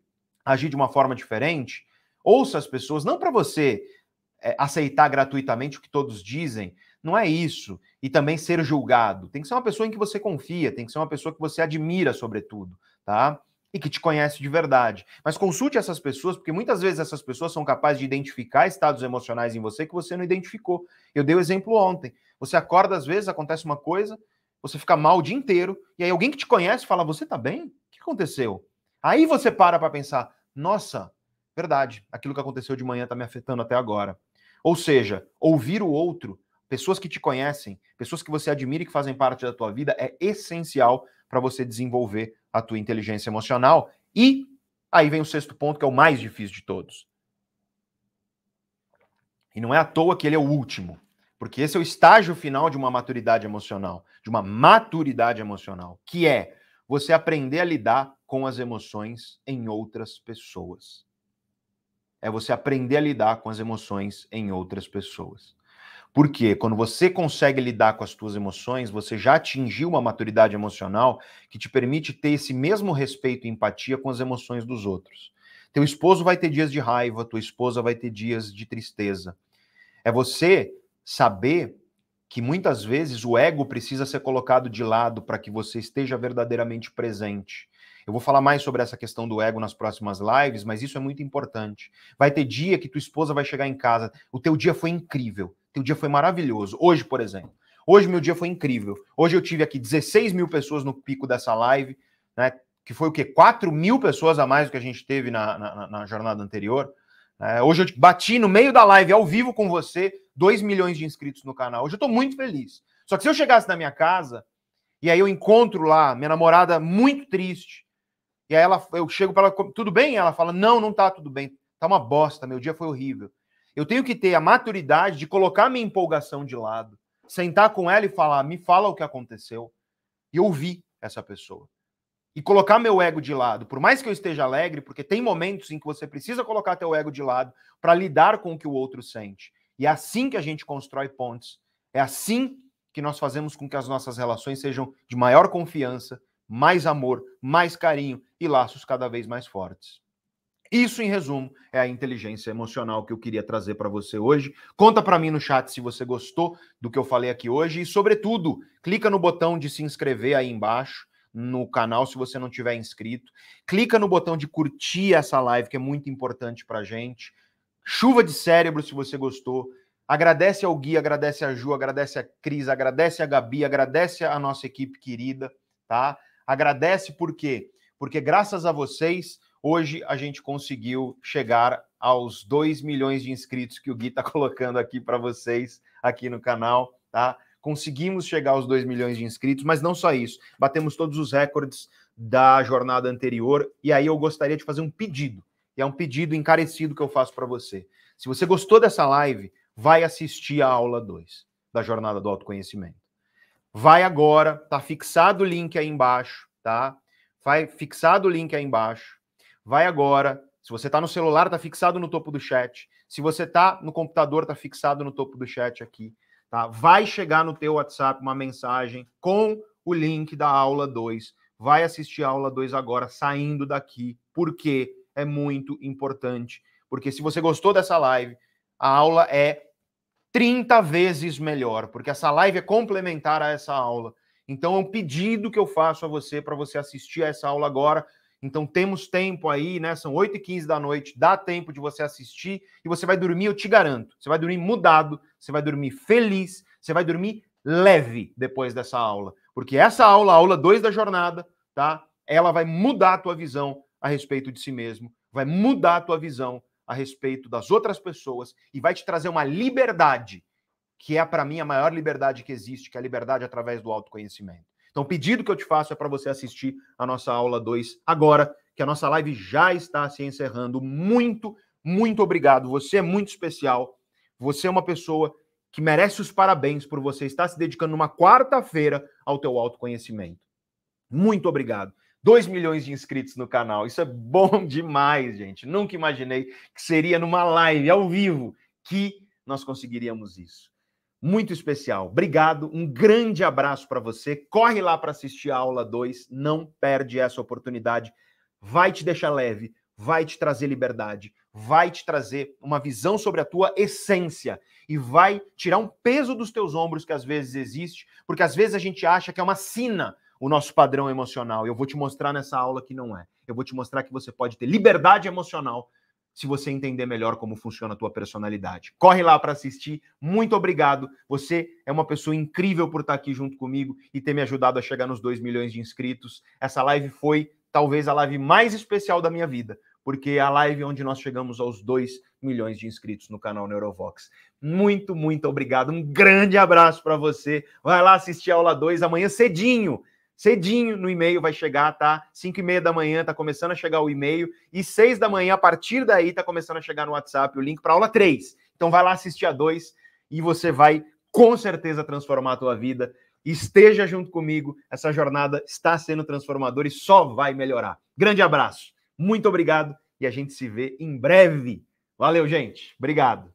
agir de uma forma diferente? Ouça as pessoas, não para você é, aceitar gratuitamente o que todos dizem, não é isso. E também ser julgado. Tem que ser uma pessoa em que você confia, tem que ser uma pessoa que você admira, sobretudo, tá? E que te conhece de verdade. Mas consulte essas pessoas, porque muitas vezes essas pessoas são capazes de identificar estados emocionais em você que você não identificou. Eu dei o exemplo ontem. Você acorda, às vezes, acontece uma coisa, você fica mal o dia inteiro, e aí alguém que te conhece fala: Você tá bem? O que aconteceu? Aí você para para pensar: Nossa, verdade, aquilo que aconteceu de manhã tá me afetando até agora. Ou seja, ouvir o outro, pessoas que te conhecem, pessoas que você admira e que fazem parte da tua vida, é essencial para você desenvolver a tua inteligência emocional. E aí vem o sexto ponto, que é o mais difícil de todos. E não é à toa que ele é o último, porque esse é o estágio final de uma maturidade emocional, de uma maturidade emocional, que é você aprender a lidar com as emoções em outras pessoas. É você aprender a lidar com as emoções em outras pessoas. Porque quando você consegue lidar com as suas emoções, você já atingiu uma maturidade emocional que te permite ter esse mesmo respeito e empatia com as emoções dos outros. Teu esposo vai ter dias de raiva, tua esposa vai ter dias de tristeza. É você saber que muitas vezes o ego precisa ser colocado de lado para que você esteja verdadeiramente presente. Eu vou falar mais sobre essa questão do ego nas próximas lives, mas isso é muito importante. Vai ter dia que tua esposa vai chegar em casa, o teu dia foi incrível, teu dia foi maravilhoso. Hoje, por exemplo, hoje meu dia foi incrível. Hoje eu tive aqui 16 mil pessoas no pico dessa live, né? que foi o quê? 4 mil pessoas a mais do que a gente teve na, na, na jornada anterior. É, hoje eu bati no meio da live ao vivo com você, 2 milhões de inscritos no canal. Hoje eu estou muito feliz. Só que se eu chegasse na minha casa e aí eu encontro lá minha namorada muito triste, e aí ela, eu chego para ela, tudo bem? Ela fala, não, não tá tudo bem, tá uma bosta, meu dia foi horrível. Eu tenho que ter a maturidade de colocar minha empolgação de lado, sentar com ela e falar, me fala o que aconteceu, e ouvir essa pessoa e colocar meu ego de lado, por mais que eu esteja alegre, porque tem momentos em que você precisa colocar teu ego de lado para lidar com o que o outro sente. E é assim que a gente constrói pontes. É assim que nós fazemos com que as nossas relações sejam de maior confiança, mais amor, mais carinho e laços cada vez mais fortes. Isso, em resumo, é a inteligência emocional que eu queria trazer para você hoje. Conta para mim no chat se você gostou do que eu falei aqui hoje e, sobretudo, clica no botão de se inscrever aí embaixo no canal se você não tiver inscrito. Clica no botão de curtir essa live, que é muito importante para gente. Chuva de cérebro se você gostou. Agradece ao Gui, agradece a Ju, agradece a Cris, agradece a Gabi, agradece a nossa equipe querida, tá? Agradece por quê? Porque graças a vocês, hoje a gente conseguiu chegar aos 2 milhões de inscritos que o Gui está colocando aqui para vocês aqui no canal, tá? conseguimos chegar aos 2 milhões de inscritos, mas não só isso, batemos todos os recordes da jornada anterior, e aí eu gostaria de fazer um pedido, e é um pedido encarecido que eu faço para você. Se você gostou dessa live, vai assistir a aula 2 da jornada do autoconhecimento. Vai agora, tá fixado o link aí embaixo, tá? Vai fixado o link aí embaixo. Vai agora, se você está no celular, tá fixado no topo do chat. Se você está no computador, tá fixado no topo do chat aqui. Tá? Vai chegar no teu WhatsApp uma mensagem com o link da aula 2. Vai assistir a aula 2 agora, saindo daqui, porque é muito importante. Porque se você gostou dessa live, a aula é 30 vezes melhor, porque essa live é complementar a essa aula. Então é um pedido que eu faço a você para você assistir a essa aula agora. Então temos tempo aí, né? São 8 e 15 da noite, dá tempo de você assistir e você vai dormir, eu te garanto. Você vai dormir mudado, você vai dormir feliz, você vai dormir leve depois dessa aula. Porque essa aula, a aula 2 da jornada, tá? Ela vai mudar a tua visão a respeito de si mesmo, vai mudar a tua visão a respeito das outras pessoas e vai te trazer uma liberdade, que é para mim a maior liberdade que existe, que é a liberdade através do autoconhecimento. Então, o pedido que eu te faço é para você assistir a nossa aula 2 agora, que a nossa live já está se encerrando. Muito, muito obrigado. Você é muito especial. Você é uma pessoa que merece os parabéns por você estar se dedicando numa quarta-feira ao teu autoconhecimento. Muito obrigado. 2 milhões de inscritos no canal. Isso é bom demais, gente. Nunca imaginei que seria numa live ao vivo que nós conseguiríamos isso muito especial. Obrigado, um grande abraço para você. Corre lá para assistir a aula 2, não perde essa oportunidade. Vai te deixar leve, vai te trazer liberdade, vai te trazer uma visão sobre a tua essência e vai tirar um peso dos teus ombros que às vezes existe, porque às vezes a gente acha que é uma sina o nosso padrão emocional. Eu vou te mostrar nessa aula que não é. Eu vou te mostrar que você pode ter liberdade emocional se você entender melhor como funciona a tua personalidade. Corre lá para assistir. Muito obrigado. Você é uma pessoa incrível por estar aqui junto comigo e ter me ajudado a chegar nos 2 milhões de inscritos. Essa live foi talvez a live mais especial da minha vida, porque é a live onde nós chegamos aos 2 milhões de inscritos no canal Neurovox. Muito, muito obrigado. Um grande abraço para você. Vai lá assistir a aula 2 amanhã cedinho cedinho no e-mail vai chegar, tá? 5 e meia da manhã tá começando a chegar o e-mail e 6 da manhã, a partir daí, tá começando a chegar no WhatsApp o link para aula 3. Então vai lá assistir a 2 e você vai com certeza transformar a tua vida. esteja junto comigo. Essa jornada está sendo transformadora e só vai melhorar. Grande abraço, muito obrigado e a gente se vê em breve. Valeu, gente. Obrigado.